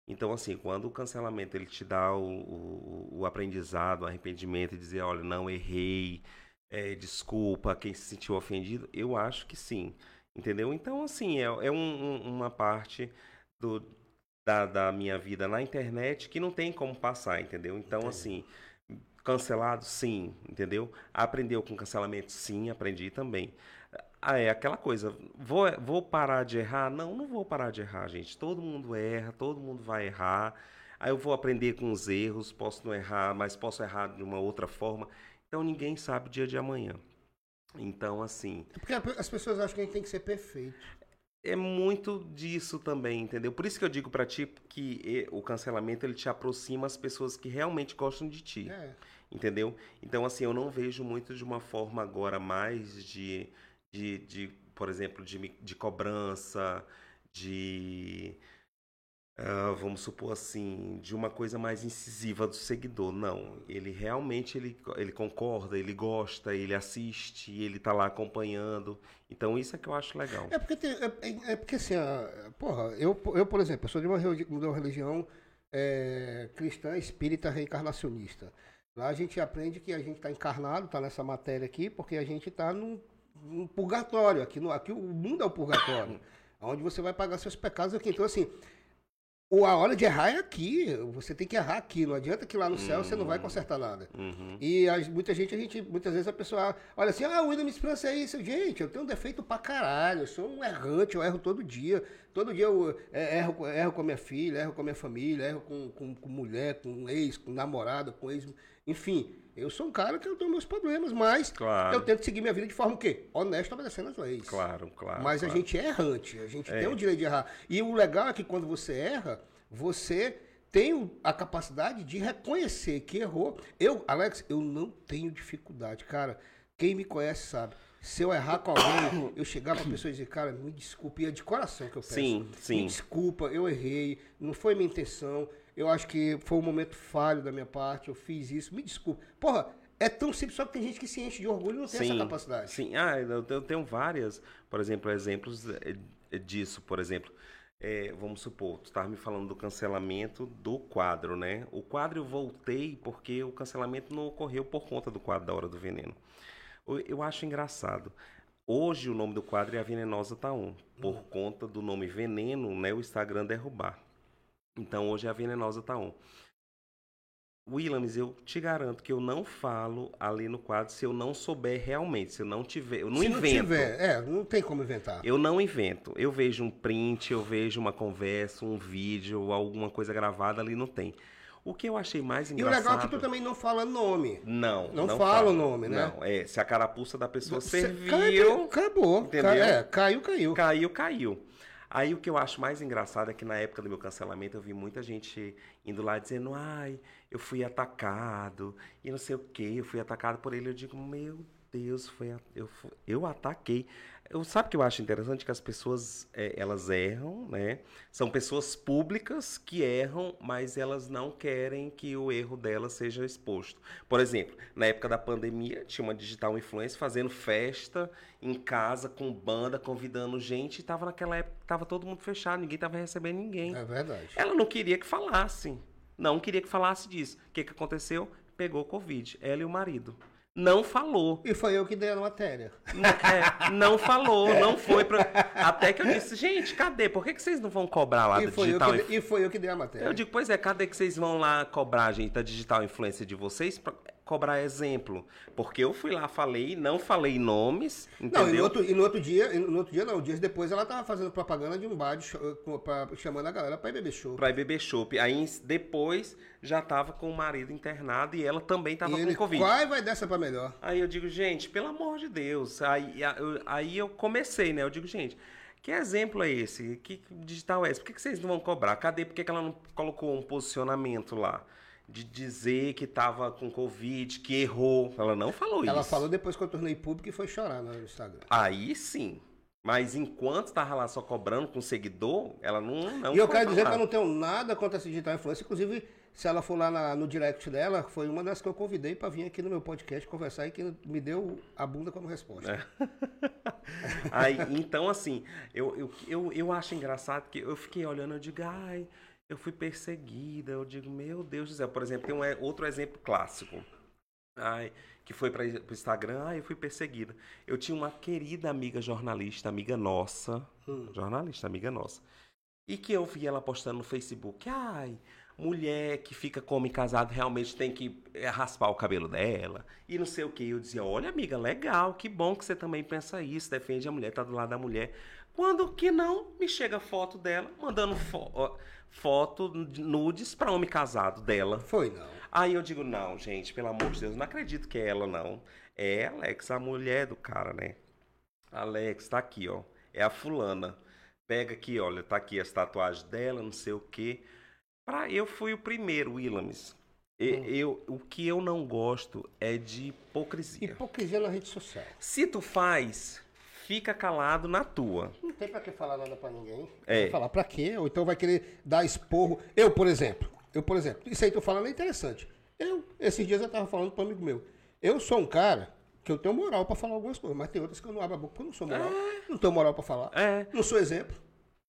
Então, assim, quando o cancelamento ele te dá o, o, o aprendizado, o arrependimento, e dizer, olha, não errei, é, desculpa, quem se sentiu ofendido, eu acho que sim. Entendeu? Então, assim, é, é um, uma parte do, da, da, minha vida na internet que não tem como passar, entendeu? Então, Entendi. assim, cancelado, sim, entendeu? Aprendeu com cancelamento, sim, aprendi também. Ah, é aquela coisa, vou, vou parar de errar? Não, não vou parar de errar, gente. Todo mundo erra, todo mundo vai errar. Aí eu vou aprender com os erros, posso não errar, mas posso errar de uma outra forma. Então ninguém sabe o dia de amanhã. Então, assim. É porque as pessoas acham que a gente tem que ser perfeito. É muito disso também, entendeu? Por isso que eu digo para ti que o cancelamento ele te aproxima as pessoas que realmente gostam de ti. É. Entendeu? Então, assim, eu não vejo muito de uma forma agora mais de, de, de por exemplo, de, de cobrança, de Uh, vamos supor assim, de uma coisa mais incisiva do seguidor. Não, ele realmente ele, ele concorda, ele gosta, ele assiste, ele tá lá acompanhando. Então isso é que eu acho legal. É porque, tem, é, é, é porque assim, porra, eu, eu, por exemplo, eu sou de uma, de uma religião é, cristã, espírita, reencarnacionista. Lá a gente aprende que a gente está encarnado, está nessa matéria aqui, porque a gente está num, num, purgatório. Aqui, no, aqui o mundo é o purgatório. onde você vai pagar seus pecados aqui. Então, assim, a hora de errar é aqui. Você tem que errar aqui. Não adianta que lá no céu uhum. você não vai consertar nada. Uhum. E a, muita gente, a gente, muitas vezes a pessoa olha assim, ah, o William Esperança é isso. Gente, eu tenho um defeito pra caralho. Eu sou um errante, eu erro todo dia. Todo dia eu é, erro, erro com a minha filha, erro com a minha família, erro com, com, com mulher, com ex, com namorada, com ex. Enfim, eu sou um cara que eu tenho meus problemas, mas claro. eu tento seguir minha vida de forma o quê? Honesta, obedecendo as leis. Claro, claro. Mas claro. a gente é errante, a gente é. tem o direito de errar. E o legal é que quando você erra, você tem a capacidade de reconhecer que errou. Eu, Alex, eu não tenho dificuldade, cara. Quem me conhece sabe. Se eu errar com alguém, eu chegar pra pessoa e dizer, cara, me desculpe, e é de coração que eu peço. Sim, sim. Me desculpa, eu errei, não foi minha intenção. Eu acho que foi um momento falho da minha parte, eu fiz isso, me desculpe. Porra, é tão simples, só que tem gente que se enche de orgulho e não tem sim, essa capacidade. Sim, ah, eu tenho várias, por exemplo, exemplos eh, disso, por exemplo. É, vamos supor, tu estava me falando do cancelamento do quadro, né? O quadro eu voltei porque o cancelamento não ocorreu por conta do quadro da Hora do Veneno. Eu, acho engraçado. Hoje o nome do quadro é A Venenosa Tá On, por hum. conta do nome Veneno, né? O Instagram derrubar. Então hoje é A Venenosa Tá On. Williams, eu te garanto que eu não falo ali no quadro se eu não souber realmente, se eu não tiver, eu não se invento. Não tiver, é, não tem como inventar. Eu não invento. Eu vejo um print, eu vejo uma conversa, um vídeo, alguma coisa gravada ali não tem. O que eu achei mais engraçado. E o legal é que tu também não fala nome. Não. Não, não fala o nome, né? Não, é. Se a carapuça da pessoa serviu. Acabou. Entendeu? É, caiu, caiu. Caiu, caiu. Aí o que eu acho mais engraçado é que na época do meu cancelamento eu vi muita gente indo lá dizendo, ai, eu fui atacado e não sei o que, eu fui atacado por ele. Eu digo, meu Deus, foi eu, eu ataquei. Eu, sabe o que eu acho interessante? Que as pessoas, é, elas erram, né? São pessoas públicas que erram, mas elas não querem que o erro delas seja exposto. Por exemplo, na época da pandemia, tinha uma digital influencer fazendo festa em casa, com banda, convidando gente, e tava naquela época, tava todo mundo fechado, ninguém tava recebendo ninguém. É verdade. Ela não queria que falasse. Não queria que falasse disso. O que, que aconteceu? Pegou Covid. Ela e o marido não falou. E foi eu que dei a matéria. É, não falou, não foi pra... Até que eu disse, gente, cadê? Por que, que vocês não vão cobrar lá e da Digital Influencer? E foi eu que dei a matéria. Eu digo, pois é, cadê que vocês vão lá cobrar, gente, da Digital Influência de vocês? Cobrar exemplo. Porque eu fui lá, falei, não falei nomes, entendeu? Não, e no outro, e no outro dia, no outro dia não, dias depois ela tava fazendo propaganda de um bar de pra, chamando a galera pra ir beber show. Pra ir beber show. Aí depois já tava com o marido internado e ela também tava e com ele, Covid. Qual vai dessa pra melhor? Aí eu digo, gente, pelo amor de Deus. Aí, aí eu comecei, né? Eu digo, gente, que exemplo é esse? Que digital é esse? Por que, vocês não vão cobrar? Cadê? Por que, que ela não colocou um posicionamento lá? De dizer que estava com Covid, que errou. Ela não falou Ela isso. Ela falou depois que eu tornei público e foi chorar no Instagram. Aí sim. Mas enquanto estava lá só cobrando com seguidor, ela não. não e eu quero dizer que eu não tenho nada contra essa digital influência. Inclusive, se ela for lá na, no direct dela, foi uma das que eu convidei para vir aqui no meu podcast conversar e que me deu a bunda como resposta. É. Aí, então, assim, eu, eu, eu, eu acho engraçado que eu fiquei olhando, eu digo, ai eu fui perseguida. Eu digo, meu Deus do céu. Por exemplo, tem um é, outro exemplo clássico. Ai, que foi para o Instagram, ai, eu fui perseguida. Eu tinha uma querida amiga jornalista, amiga nossa, hum. jornalista, amiga nossa, e que eu vi ela postando no Facebook, ai, mulher que fica com homem casado realmente tem que eh, raspar o cabelo dela, e não sei o que. Eu dizia, olha amiga, legal, que bom que você também pensa isso, defende a mulher, tá do lado da mulher. Quando que não, me chega foto dela, mandando foto foto nudes para homem casado dela. Foi, não. Aí eu digo, não, gente, pelo amor de Deus, não acredito que é ela, não. É Alex, a mulher do cara, né? Alex, tá aqui, ó. É a fulana. Pega aqui, olha, tá aqui as tatuagens dela, não sei o quê. Pra, eu fui o primeiro, Williams. Eu, hum. eu, o que eu não gosto é de hipocrisia. Hipocrisia na rede social. Se tu faz, fica calado na tua. não tem pra que falar nada pra ninguém. É. Vai falar pra quê? Ou então vai querer dar esporro. Eu, por exemplo, eu, por exemplo, isso aí que eu tô falando é interessante. Eu, esses dias eu tava falando pra um amigo meu. Eu sou um cara que eu tenho moral pra falar algumas coisas, mas tem outras que eu não abro a boca porque eu não sou moral. Não tenho moral pra falar. É. Não sou exemplo.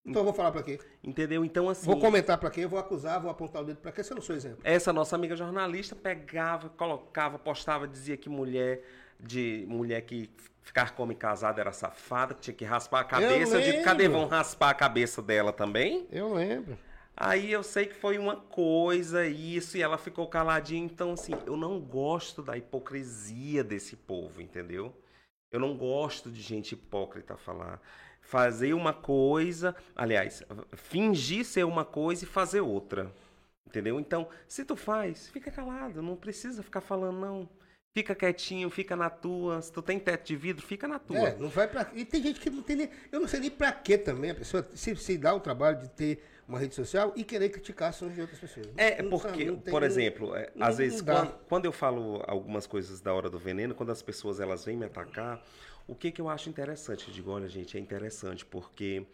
Então eu vou falar pra quê? Entendeu? Então, assim. Vou comentar pra quê? Vou acusar, vou apontar o dedo pra quê se eu não sou exemplo? Essa nossa amiga jornalista pegava, colocava, postava, dizia que mulher de mulher que ficar como casada era safada, que tinha que raspar a cabeça. Eu, digo, cadê vão raspar a cabeça dela também? Eu lembro. Aí eu sei que foi uma coisa, isso, e ela ficou caladinha. Então, assim, eu não gosto da hipocrisia desse povo, entendeu? Eu não gosto de gente hipócrita falar. Fazer uma coisa, aliás, fingir ser uma coisa e fazer outra. Entendeu? Então, se tu faz, fica calado, não precisa ficar falando, não. Fica quietinho, fica na tua. Se tu tem teto de vidro, fica na tua. É, não vai pra. E tem gente que não tem nem. Eu não sei nem pra quê também. A pessoa se, se dá o trabalho de ter uma rede social e querer criticar ações de outras pessoas. É, Não porque, não tem- por exemplo, é, às vezes, quando, quando eu falo algumas coisas da hora do veneno, quando as pessoas elas vêm me atacar, o que, que eu acho interessante? Eu digo, olha, gente, é interessante, porque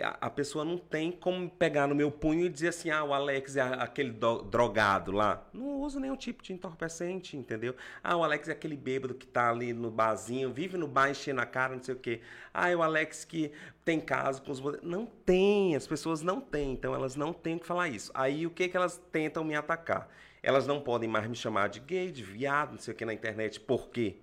a, a pessoa não tem como pegar no meu punho e dizer assim, ah, o Alex é aquele do- drogado lá. Não usa nenhum tipo de entorpecente, entendeu? Ah, o Alex é aquele bêbado que tá ali no barzinho, vive no bar enchendo a cara, não sei o quê. Ah, é o Alex que tem caso com os... Não tem, as pessoas não têm, então elas não têm que falar isso. Aí o que que elas tentam me atacar? Elas não podem mais me chamar de gay, de viado, não sei o que na internet. Por quê?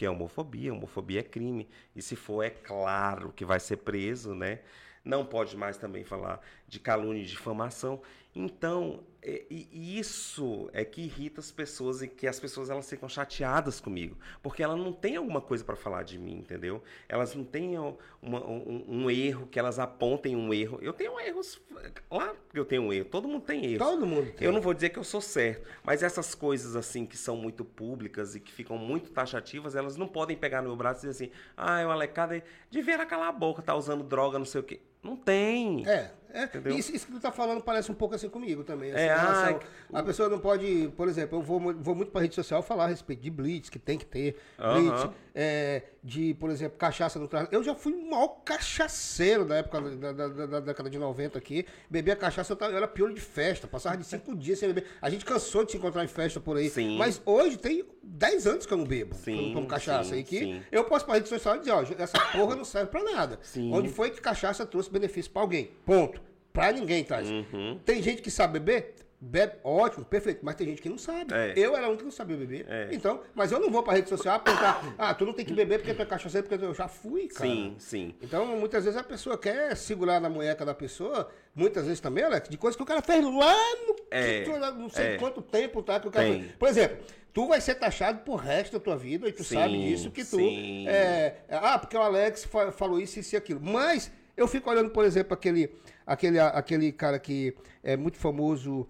Porque é homofobia, homofobia é crime. E se for, é claro que vai ser preso, né? Não pode mais também falar de calúnia e difamação. Então, é- e- isso é que irrita as pessoas e que as pessoas elas ficam chateadas comigo, porque elas não têm alguma coisa para falar de mim, entendeu? Elas não têm uma- um, um erro que elas apontem um erro. Eu tenho erros, claro que eu tenho um erro. Todo mundo tem erros. Todo mundo tem. Eu não vou dizer que eu sou certo, mas essas coisas assim que são muito públicas e que ficam muito taxativas, elas não podem pegar no meu braço e dizer assim: "Ah, o Alecada devia calar a boca, tá usando droga, não sei o quê". Não tem. É, é. Entendeu? Isso, isso que tu tá falando parece um pouco assim comigo também. assim, É, relação- ah, a pessoa não pode, por exemplo, eu vou, vou muito pra rede social falar a respeito de blitz, que tem que ter blitz, Aham. É, de, por exemplo, cachaça no trânsito. Eu já fui o maior cachaceiro da época da, da- da- da década de 90 aqui. Bebia cachaça, eu, tava- eu era piolho de festa, passava de cinco dias sem beber. A gente cansou de se encontrar em festa por aí. Sim. Mas hoje tem 10 anos que eu não bebo, eu não Sim, tomo cachaça. sim, e que sim. eu posso pra rede social e dizer, ó, essa porra não serve pra nada. Sim. Onde foi que cachaça trouxe benefício pra alguém? Ponto. Pra ninguém traz. Uhum. Tem gente que sabe beber? Bebe, ótimo, perfeito, mas tem gente que não sabe. É. Eu era um que não sabia beber. É. Então, mas eu não vou pra rede social apontar, ah, tu não tem que beber porque tu é cachaceiro, porque eu já fui, cara. Sim, sim. Então, muitas vezes a pessoa quer segurar na munheca da pessoa, muitas vezes também, Alex, de coisas que o cara fez lá no. É, que não sei é. quanto tempo, tá? Que o cara Tem. fez. Por exemplo, tu vai ser taxado pro resto da tua vida e tu Sim, sabe disso, que tu. sim. é, é, ah, porque o Alex fa- falou isso, isso e aquilo. Mas eu fico olhando, por exemplo, aquele, aquele, aquele cara que é muito famoso,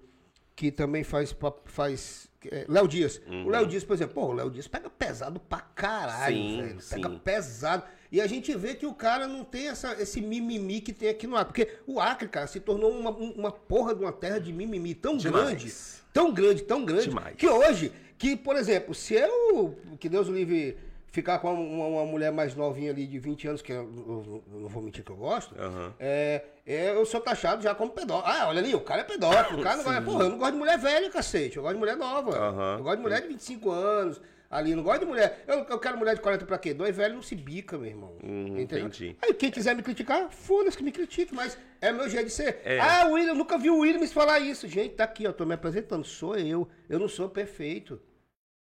que também faz. faz é, Léo Dias. O Léo Dias, por exemplo, pô, o Léo Dias pega pesado pra caralho, Sim, velho. Pega sim. pesado. E a gente vê que o cara não tem essa, esse mimimi que tem aqui no Acre. Porque o Acre, cara, se tornou uma, um- uma porra de uma terra de mimimi tão Demais. grande. Tão grande, tão grande. Demais. Que hoje, que, por exemplo, se eu, que Deus o livre, ficar com uma, uma mulher mais novinha ali de 20 anos, que eu, eu- eu não vou mentir que eu gosto, Aham. é, é, eu sou taxado já como pedófilo. Ah, olha ali, o cara é pedófilo. O cara não gosta, porra, eu não gosto de mulher velha, cacete. Eu gosto de mulher nova. Aham. Eu gosto de mulher de 25 anos. Ali, eu não gosto de mulher. Eu, eu quero mulher de 40 pra quê? Dois velhos não se bica, meu irmão. Hum, entendi. Aí quem quiser me criticar, foda-se que me critique, mas é meu jeito de ser. É. Ah, o William, eu nunca vi o Williams falar isso. Gente, tá aqui, ó, tô me apresentando. Sou eu. Eu não sou perfeito.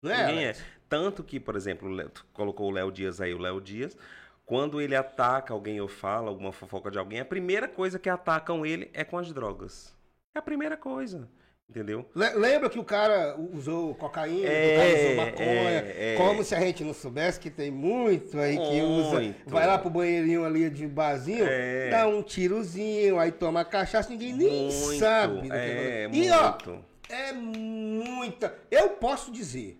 Não é? Ninguém é. Tanto que, por exemplo, colocou o Léo Dias aí, o Léo Dias, quando ele ataca alguém ou fala alguma fofoca de alguém, a primeira coisa que atacam ele é com as drogas. É a primeira coisa. Entendeu? Le- Lembra que o cara usou cocaína, É, o cara usou maconha, é, é. como se a gente não soubesse que tem muito aí que usa, Muito. vai lá pro banheirinho ali de barzinho, É. dá um tirozinho, aí toma cachaça, ninguém nem Muito, sabe. do que é, falando. e ó, muito. é muita, eu posso dizer,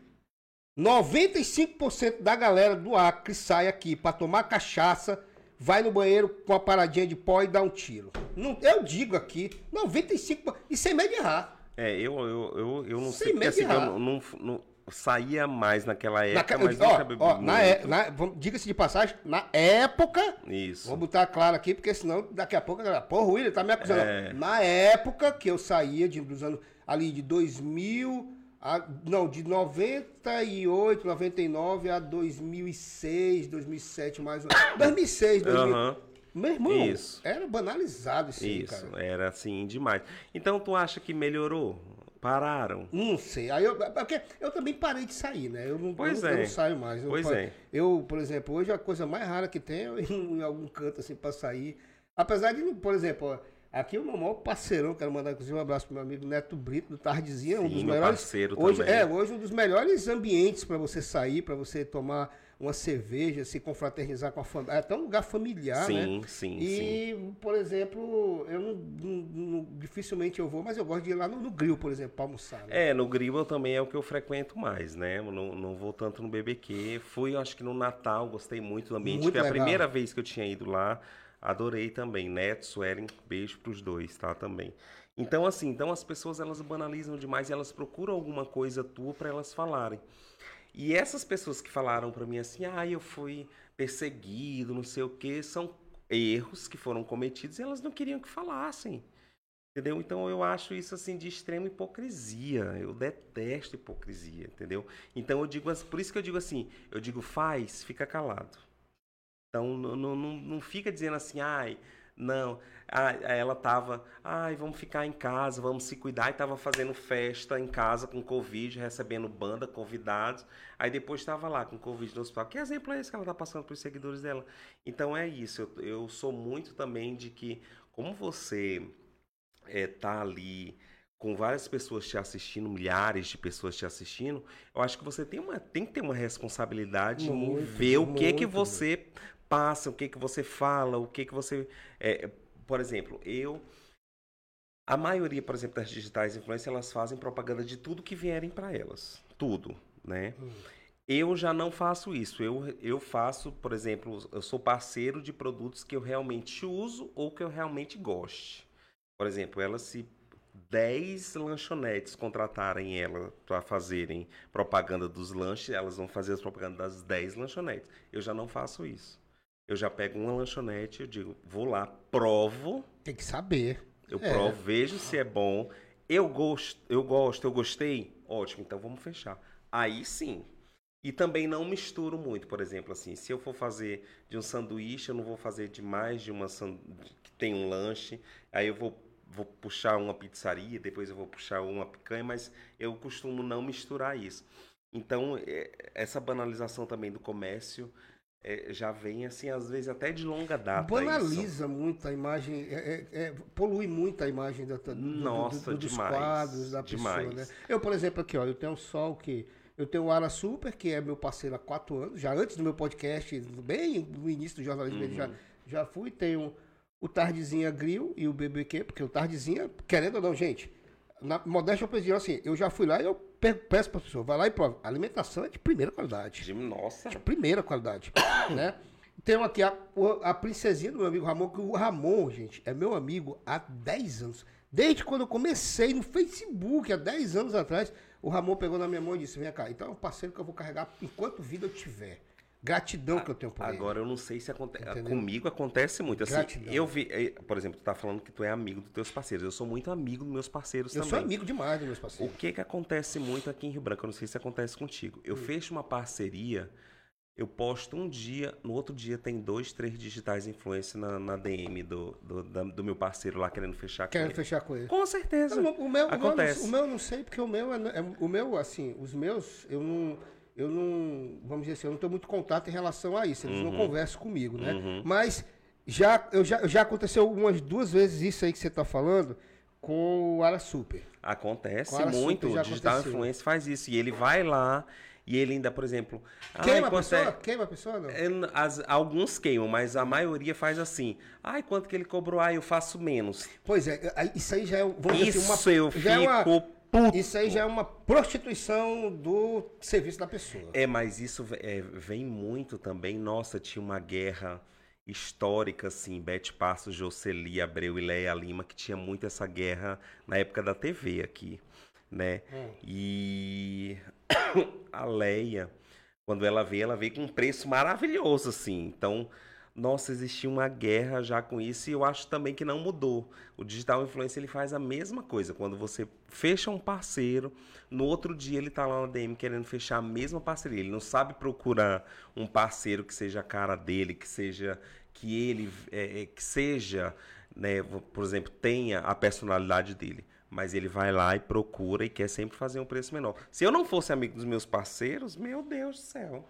95% da galera do Acre sai aqui pra tomar cachaça, vai no banheiro com a paradinha de pó e dá um tiro. Não, eu digo aqui, 95%, e sem medo de errar. É, eu, eu, eu, eu não Sem sei, porque assim, eu errar. não, não- não- saía mais naquela época, Na, mas ó, nunca bebi ó, na, é- na- diga-se de passagem, na época, Isso. vou botar claro aqui, porque senão daqui a pouco a galera, porra, o William tá me acusando. É. Na época que eu saía de, dos anos ali de 2000, a, não, de 98, 99 a 2006, 2007 mais ou menos. 2006, 2000. Aham. Meu irmão, Isso. era banalizado isso, Isso, cara. era assim demais. Então tu acha que melhorou? Pararam? Não sei. Aí eu, porque eu também parei de sair, né? Eu não, Pois eu, não- eu é. não saio mais. Eu, Pois pa- é. Eu, por exemplo, hoje a coisa mais rara que tem é em algum canto assim pra sair. Apesar de, por exemplo, ó, aqui o meu maior parceirão, quero mandar inclusive um abraço pro meu amigo Neto Brito do Tardezinha, um Sim, dos meu melhores. parceiro hoje, também. é, hoje um dos melhores ambientes pra você sair, pra você tomar uma cerveja, se confraternizar com a família. É até um lugar familiar, né? sim, sim, sim. E, por exemplo, eu não, não- não- dificilmente eu vou, mas eu gosto de ir lá no, no grill, por exemplo, pra almoçar. né? É, no Gribble também é o que eu frequento mais, né? Eu Não, não vou tanto no BBQ. Fui, acho que no Natal, gostei muito do ambiente. Muito Foi a legal. primeira vez que eu tinha ido lá. Adorei também. Neto, Suelen, beijo pros dois, tá? Também. Então, assim, então as pessoas elas banalizam demais e elas procuram alguma coisa tua pra elas falarem. E essas pessoas que falaram pra mim assim, ah, eu fui perseguido, não sei o quê, são erros que foram cometidos e elas não queriam que falassem. Entendeu? Então eu acho isso assim de extrema hipocrisia. Eu detesto hipocrisia, entendeu? Então eu digo, por isso que eu digo assim, eu digo faz, fica calado. Então não, não, não, fica dizendo assim, ai, não, ah, ela tava, ai, vamos ficar em casa, vamos se cuidar e tava fazendo festa em casa com Covid, recebendo banda, convidados. Aí depois estava lá com Covid no hospital. Que exemplo é esse que ela tá passando para os seguidores dela? Então é isso, eu, eu sou muito também de que, como você é, tá ali com várias pessoas te assistindo, milhares de pessoas te assistindo, eu acho que você tem, uma, tem que ter uma responsabilidade Muito, em ver o que que muito. você passa, o que que você fala, o que que você... é, por exemplo, eu... A maioria, por exemplo, das digitais influências, elas fazem propaganda de tudo que vierem para elas. Tudo, né? Hum. Eu já não faço isso. Eu, eu faço, por exemplo, eu sou parceiro de produtos que eu realmente uso ou que eu realmente goste. Por exemplo, ela se 10 lanchonetes contratarem ela para fazerem propaganda dos lanches, elas vão fazer as propagandas das 10 lanchonetes. Eu já não faço isso. Eu já pego uma lanchonete, eu digo, vou lá, provo, Tem que saber. eu É. provo, vejo se é bom. Eu gosto, eu gosto, eu gostei. Ótimo, então vamos fechar. Aí sim. E também não misturo muito, por exemplo, assim, se eu for fazer de um sanduíche, eu não vou fazer de mais de uma san... que tem um lanche. Aí eu vou vou puxar uma pizzaria, depois eu vou puxar uma picanha, mas eu costumo não misturar isso. Então, é, essa banalização também do comércio é, já vem assim, às vezes até de longa data. isso. Banaliza muito a imagem, é- é- é- polui muito a imagem da, do- do- Nossa, do- dos demais, quadros da pessoa, demais. né? Eu, por exemplo, aqui, ó, eu tenho um sol que eu tenho o Ara Super, que é meu parceiro há quatro anos, já antes do meu podcast, bem no início do jornalismo, Uhum. já, já fui. Tenho o Tardezinha Grill e o BBQ, porque o Tardezinha, querendo ou não, gente, na modéstia eu preciso assim, eu já fui lá e eu peço para pessoa, vai lá e prova. A alimentação é de primeira qualidade De- Nossa, de primeira qualidade, né? Temos aqui a, o- a princesinha do meu amigo Ramon, que o Ramon, gente, é meu amigo há 10 anos. Desde quando eu comecei no Facebook, há 10 anos atrás, o Ramon pegou na minha mão e disse, vem cá, então é um parceiro que eu vou carregar enquanto vida eu tiver. Gratidão que eu tenho por ele. Agora eu não sei se acontece. Comigo acontece muito. Assim, Gratidão. eu vi, eh, por exemplo, tu tá falando que tu é amigo dos teus parceiros. Eu sou muito amigo dos meus parceiros Eu também. sou amigo demais dos meus O parceiros. que que acontece muito aqui em Rio Branco? Eu não sei se acontece contigo. Hum. Eu fecho uma parceria, eu posto um dia, no outro dia tem dois, três digitais influência na, na DM do, do, da- do meu parceiro lá querendo fechar com Quero ele. fechar com ele. Com certeza. Não, o, meu, o, meu, eu não- Acontece. o meu eu não sei, porque o meu, é, é- o meu, assim, os meus, eu não, eu não, vamos dizer assim, eu não tenho muito contato em relação a isso, eles Uhum. não conversam comigo, né? Mas já, eu já, já aconteceu umas duas vezes isso aí que você está falando com o Ara Super. Acontece Com a Super muito. já O digital aconteceu. influencer faz isso. E ele vai lá e ele ainda, por exemplo. Queima "Ai, a quanto pessoa? é- Queima a pessoa, não? É, as- alguns queimam, mas a maioria faz assim. Ai, quanto que ele cobrou? Ai, eu faço menos. Pois é, isso aí já é, vamos dizer Isso assim, uma, eu já é uma- fico puto. Isso aí já é uma prostituição do serviço da pessoa. É, mas isso é, vem muito também. Nossa, tinha uma guerra histórica, assim, Bete Passos, Jocely, Abreu e Leia Lima, que tinha muito essa guerra na época da TV aqui. né? E a Leia, quando ela veio, ela veio com um preço maravilhoso, assim. Então, nossa, existia uma guerra já com isso e eu acho também que não mudou. O digital influencer ele faz a mesma coisa. Quando você fecha um parceiro, no outro dia ele tá lá na DM querendo fechar a mesma parceria. Ele não sabe procurar um parceiro que seja a cara dele, que seja que ele é, é que seja, né, por exemplo, tenha a personalidade dele. Mas ele vai lá e procura e quer sempre fazer um preço menor. Se eu não fosse amigo dos meus parceiros, meu Deus do céu.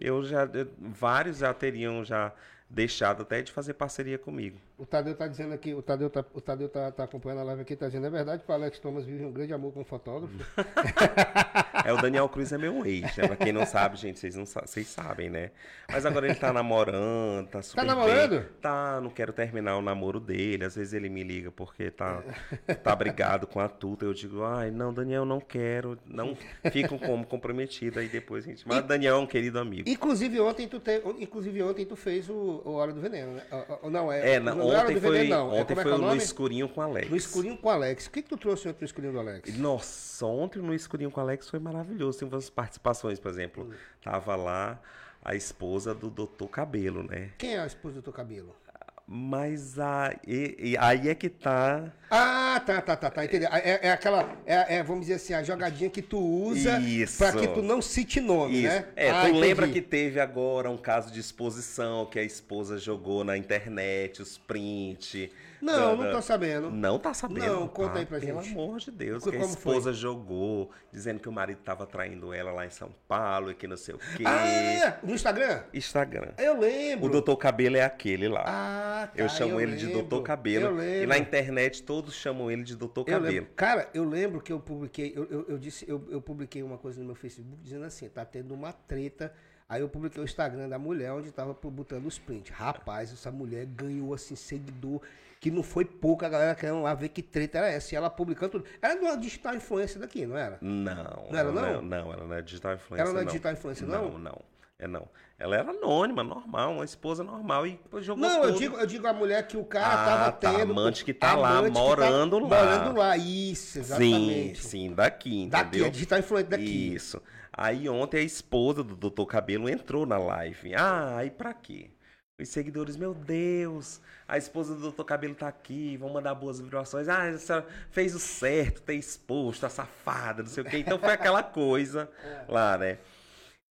Eu já. Vários já teriam já deixado até de fazer parceria comigo. O Tadeu tá dizendo aqui, o Tadeu tá, o Tadeu tá, tá acompanhando a live aqui, tá dizendo, é verdade que o Alex Thomas vive um grande amor com o fotógrafo? é, o Daniel Cruz é meu ex, né? Pra quem não sabe, gente, vocês não vocês sabem, né? Mas agora ele tá namorando, tá super Tá namorando? Bem. Tá, não quero terminar o namoro dele. Às vezes ele me liga porque tá, tá brigado com a tuta. Eu digo, ai, não, Daniel, não quero. Não ficam como comprometido aí depois, gente. Mas e, Daniel é um querido amigo. Inclusive ontem tu, te, inclusive, ontem tu fez o, o Hora do Veneno, né? Não, é... É, não, ontem foi, veneno, não. É ontem é, foi é no escurinho com o Alex. No escurinho com o Alex. O que, que tu trouxe ontem no escurinho do Alex? Nossa, ontem no escurinho com o Alex foi maravilhoso. Tem umas participações, por exemplo. Hum. Tava lá a esposa do Doutor Cabelo, né? Quem é a esposa do Doutor Cabelo? Mas a, e, e, aí é que tá. Ah, tá, tá, tá, tá. Entendeu? É, é aquela, é, é, vamos dizer assim, a jogadinha que tu usa para que tu não cite nome, Isso. né? É, ah, tu entendi. lembra que teve agora um caso de exposição que a esposa jogou na internet, os prints. Não, da, não tô sabendo. Não tá sabendo? Não, conta aí pra pelo gente. Pelo amor de Deus, que a esposa foi? jogou, dizendo que o marido tava traindo ela lá em São Paulo e que não sei o quê. Ah, no Instagram? Instagram. Eu lembro. O doutor Cabelo é aquele lá. Ah, tá, Eu chamo eu ele lembro. de doutor Cabelo. Eu lembro. E na internet todos chamam ele de doutor Cabelo. Cara, eu lembro que eu publiquei, eu, eu, eu disse, eu, eu publiquei uma coisa no meu Facebook dizendo assim, tá tendo uma treta Aí eu publiquei o Instagram da mulher, onde tava botando os prints. Rapaz, essa mulher ganhou, assim, seguidor que não foi pouca a galera querendo lá ver que treta era essa. E ela publicando tudo. Era uma digital influencer daqui, não era? Não. Não era, não? Não, não ela não é digital influencer. Ela não é digital influencer, não? Não, não. É não. Ela era anônima, normal, uma esposa normal e jogou Não, tudo. eu digo, eu digo a mulher que o cara ah, tava tá, tendo. amante que tá lá, morando tá, lá. Morando lá, isso, exatamente. Sim, sim, daqui, entendeu? Daqui, é digital influencer daqui. Isso. Aí ontem a esposa do Dr. Cabelo entrou na live. Ah, aí pra quê? Os seguidores, meu Deus, a esposa do doutor Cabelo tá aqui, vão mandar boas vibrações. Ah, a senhora fez o certo, ter exposto, a safada, não sei o quê. Então foi aquela coisa lá, né?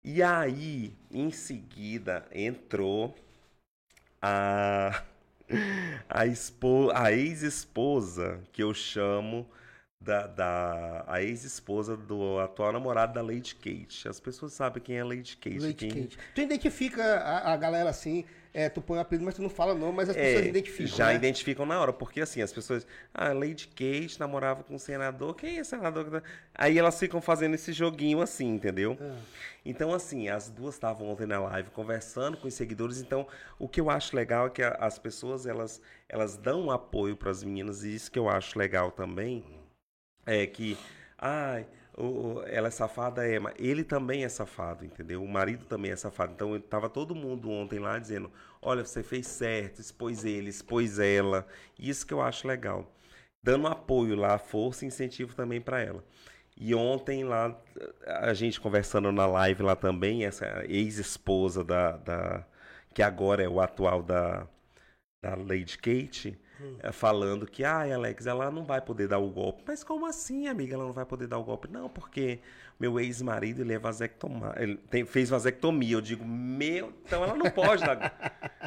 E aí, em seguida, entrou a, a, expo, a ex-esposa, que eu chamo da, da a ex-esposa do atual namorado da Lady Kate. As pessoas sabem quem é Lady Kate. Lady quem... Kate. Tu identifica a, a galera assim é, tu põe o apelido, mas tu não fala não, mas as é, pessoas identificam. Já né? identificam na hora, porque assim, as pessoas. Ah, Lady Kate namorava com um senador. Quem é senador? Aí elas ficam fazendo esse joguinho assim, entendeu? Ah. Então, assim, as duas estavam ontem na live conversando com os seguidores. Então, o que eu acho legal é que as pessoas elas, elas dão apoio para as meninas, e isso que eu acho legal também é que. Ai. Ah, o, ela é safada, é, mas ele também é safado, entendeu? O marido também é safado. Então, tava todo mundo ontem lá dizendo: olha, você fez certo, expôs ele, expôs ela. Isso que eu acho legal. Dando apoio lá, força e incentivo também para ela. E ontem lá, a gente conversando na live lá também, essa ex-esposa da, da. que agora é o atual da, da Lady Kate hum. falando que, ai, ah, Alex, ela não vai poder dar o golpe. Mas como assim, amiga, ela não vai poder dar o golpe? Não, porque meu ex-marido, ele é vasectomia, ele tem, fez vasectomia. Eu digo, meu, então ela não pode dar.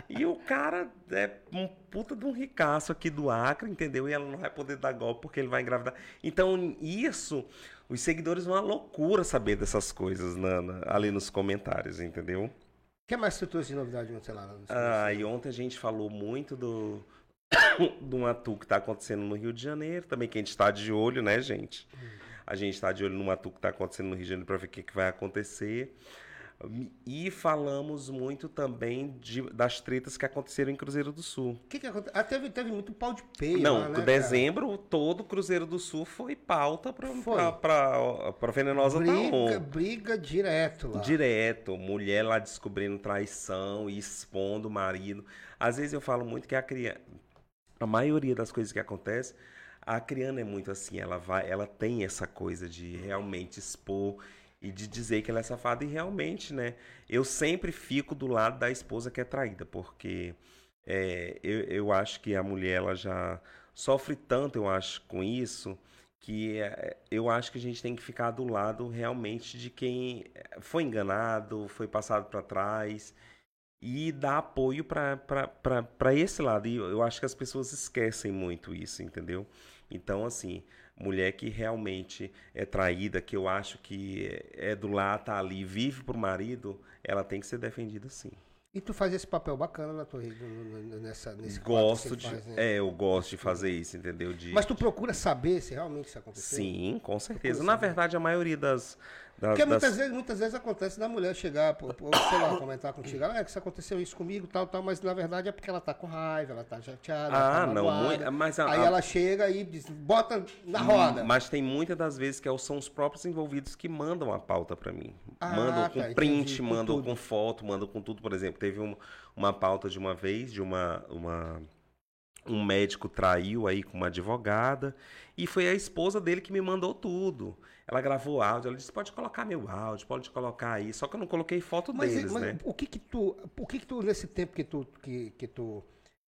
e o cara é um puta de um ricaço aqui do Acre, entendeu? E ela não vai poder dar golpe porque ele vai engravidar. Então, isso, os seguidores vão uma loucura saber dessas coisas na, na, ali nos comentários, entendeu? O que mais você trouxe de novidade ontem, lá? Ah, e ontem a gente falou muito do, de um atu que está acontecendo no Rio de Janeiro, também que a gente está de olho, né, gente? Hum. A gente está de olho no atu que está acontecendo no Rio de Janeiro para ver o que, que vai acontecer. E falamos muito também de, das tretas que aconteceram em Cruzeiro do Sul. O que, que aconteceu? Ah, teve, teve muito pau de peio. Não, lá, né, dezembro cara? todo Cruzeiro do Sul foi pauta para Venenosa briga, Briga direto lá. Direto. Mulher lá descobrindo traição e expondo o marido. Às vezes eu falo muito que a criança a maioria das coisas que acontece, A Criana é muito assim, ela vai, ela tem essa coisa de realmente expor e de dizer que ela é safada e realmente, né? Eu sempre fico do lado da esposa que é traída, porque é, eu, eu acho que a mulher ela já sofre tanto, eu acho, com isso, que é, eu acho que a gente tem que ficar do lado realmente de quem foi enganado, foi passado para trás e dar apoio para esse lado. E eu acho que as pessoas esquecem muito isso, entendeu? Então, assim, mulher que realmente é traída, que eu acho que é do lado, tá ali, vive pro marido, ela tem que ser defendida sim. E tu faz esse papel bacana na tua rede, nessa, nesse Gosto de. Faz, né? É, eu gosto de fazer isso, entendeu? De, Mas tu procura saber se realmente isso aconteceu? Sim, com certeza. Na verdade, a maioria das, das, Porque muitas, das... vezes, muitas vezes acontece da mulher chegar, ou, sei lá, comentar contigo, ah, é que isso aconteceu isso comigo, tal, tal, mas na verdade é porque ela tá com raiva, ela tá chateada. Ah, tá não, muito, mas a, Aí a... ela chega e diz, bota na hum, roda. Mas tem muitas das vezes que é são os próprios envolvidos que mandam a pauta para mim. Ah, mandam com tá, print, entendi, mandam com, com, foto, mandam com tudo. Por exemplo, teve um, uma pauta de uma vez, de uma. uma um médico traiu aí com uma advogada e foi a esposa dele que me mandou tudo. Ela gravou áudio, ela disse, pode colocar meu áudio, pode colocar aí. Só que eu não coloquei foto mas, deles, mas né? O que que tu, o que que tu, nesse tempo que tu, que, que tu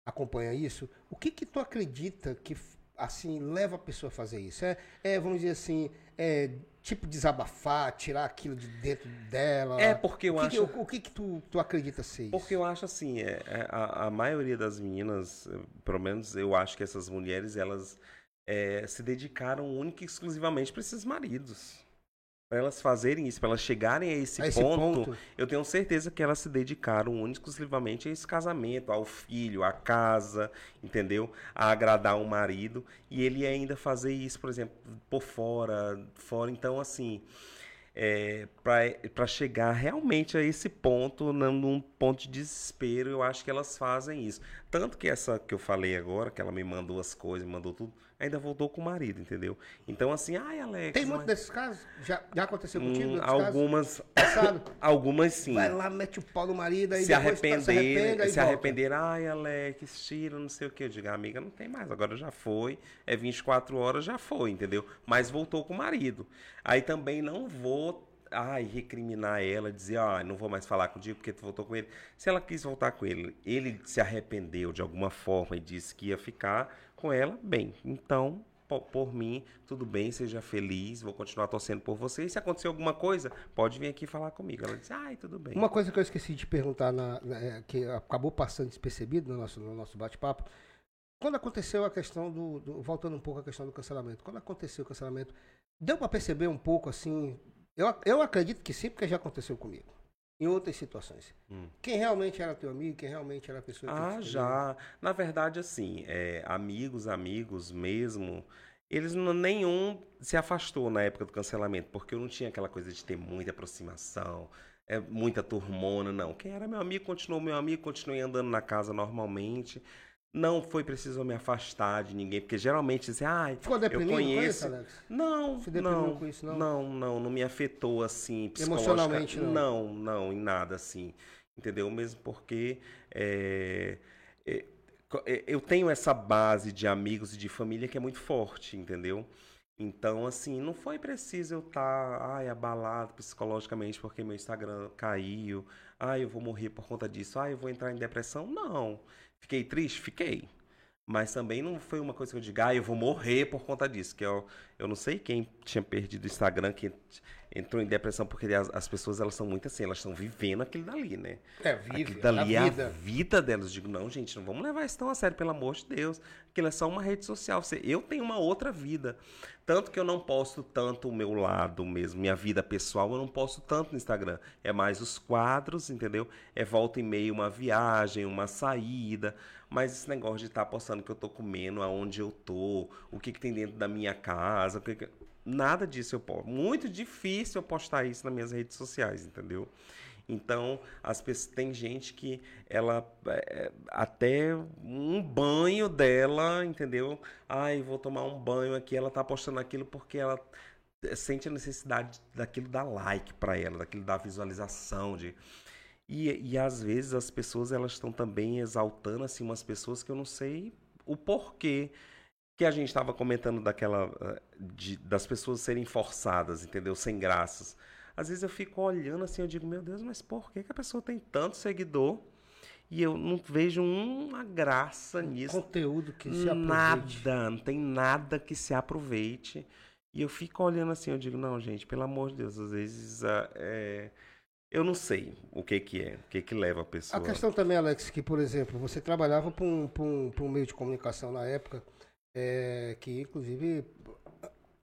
acompanha isso, o que que tu acredita que, assim, leva a pessoa a fazer isso? É, é vamos dizer assim, é, tipo desabafar, tirar aquilo de dentro dela? É, porque eu o acho... Que, o, o, que que tu, tu acredita ser isso? Porque eu acho assim, é, é, a, a maioria das meninas, pelo menos eu acho que essas mulheres, elas é, se dedicaram única e exclusivamente para esses maridos. Para elas fazerem isso, para elas chegarem a esse, a esse ponto, ponto, eu tenho certeza que elas se dedicaram única e exclusivamente a esse casamento, ao filho, à casa, entendeu? A agradar o marido. E ele ainda fazer isso, por exemplo, por fora, fora. Então, assim, é, para chegar realmente a esse ponto, num ponto de desespero, eu acho que elas fazem isso. Tanto que essa que eu falei agora, que ela me mandou as coisas, mandou tudo, ainda voltou com o marido, entendeu? Então, assim, ai, Alex. Tem muito mas... desses casos? Já, já aconteceu hum, contigo? Hum, algumas. algumas sim. Vai lá, mete o pau no marido, aí se arrepender, tá, se, arrepende, se arrepender, ai, Alex, tira, não sei o que. Eu digo, amiga, não tem mais, agora já foi. É 24 horas, já foi, entendeu? Mas voltou com o marido. Aí também não vou ai, recriminar ela, dizer, ah, não vou mais falar contigo porque tu voltou com ele. Se ela quis voltar com ele, ele se arrependeu de alguma forma e disse que ia ficar com ela, bem, então, por, mim, tudo bem, seja feliz, vou continuar torcendo por você. E se acontecer alguma coisa, pode vir aqui falar comigo. Ela disse, ai, tudo bem. Uma coisa que eu esqueci de perguntar, na, na, é, que acabou passando despercebido no nosso, no nosso bate-papo, quando aconteceu a questão do, do, Voltando um pouco à questão do cancelamento. Quando aconteceu o cancelamento, deu para perceber um pouco assim eu, eu acredito que sim, porque já aconteceu comigo. Em outras situações. Hum. Quem realmente era teu amigo, quem realmente era a pessoa que Ah, já. Na verdade, assim, é, amigos, amigos mesmo, eles não, nenhum se afastou na época do cancelamento, porque eu não tinha aquela coisa de ter muita aproximação, é, muita turmona, não. Quem era meu amigo continuou meu amigo, continuei andando na casa normalmente. Não foi preciso me afastar de ninguém, porque geralmente assim, ah, Ficou deprimido eu conheço. Com isso, Alex? Não, Se não, com isso, não, não, não, não me afetou assim emocionalmente, não. Não, não, em nada assim, entendeu? Mesmo porque é, é, eu tenho essa base de amigos e de família que é muito forte, entendeu? Então, assim, não foi preciso eu estar tá, ai, abalado psicologicamente porque meu Instagram caiu, ai, eu vou morrer por conta disso, ai, eu vou entrar em depressão. Não. Fiquei triste? Fiquei. Mas também não foi uma coisa que eu diga, ah, eu vou morrer por conta disso. Que eu, eu não sei quem tinha perdido o Instagram, que entrou em depressão, porque as, as pessoas elas são muito assim, elas estão vivendo aquilo dali, né? É, vive. Aquilo dali a é vida. a vida delas. Eu digo, não, gente, não vamos levar isso tão a sério, pelo amor de Deus. Aquilo é só uma rede social. Eu tenho uma outra vida. Tanto que eu não posto tanto o meu lado mesmo, minha vida pessoal, eu não posto tanto no Instagram. É mais os quadros, entendeu? É volta e meia uma viagem, uma saída. Mas esse negócio de estar tá postando que eu tô comendo, aonde eu tô, o que, que tem dentro da minha casa, que nada disso eu posto. Muito difícil eu postar isso nas minhas redes sociais, entendeu? Então, as pessoas, tem gente que ela é, até um banho dela, entendeu? Ai, vou tomar um banho aqui, ela tá postando aquilo porque ela sente a necessidade daquilo dar like para ela, daquilo dar visualização de e, e às vezes as pessoas elas estão também exaltando assim umas pessoas que eu não sei o porquê. que a gente estava comentando daquela eh, de, das pessoas serem forçadas, entendeu? Sem graças. Às vezes eu fico olhando assim, eu digo, meu Deus, mas por que, que a pessoa tem tanto seguidor e eu não vejo uma graça nisso? Conteúdo que se aproveite. Nada, não tem nada que se aproveite. E eu fico olhando assim, eu digo, não, gente, pelo amor de Deus, às vezes é, eu não sei o que que é, o que que leva a pessoa. A questão também, Alex, que, por exemplo, você trabalhava para um, um, um meio de comunicação na época, é, que inclusive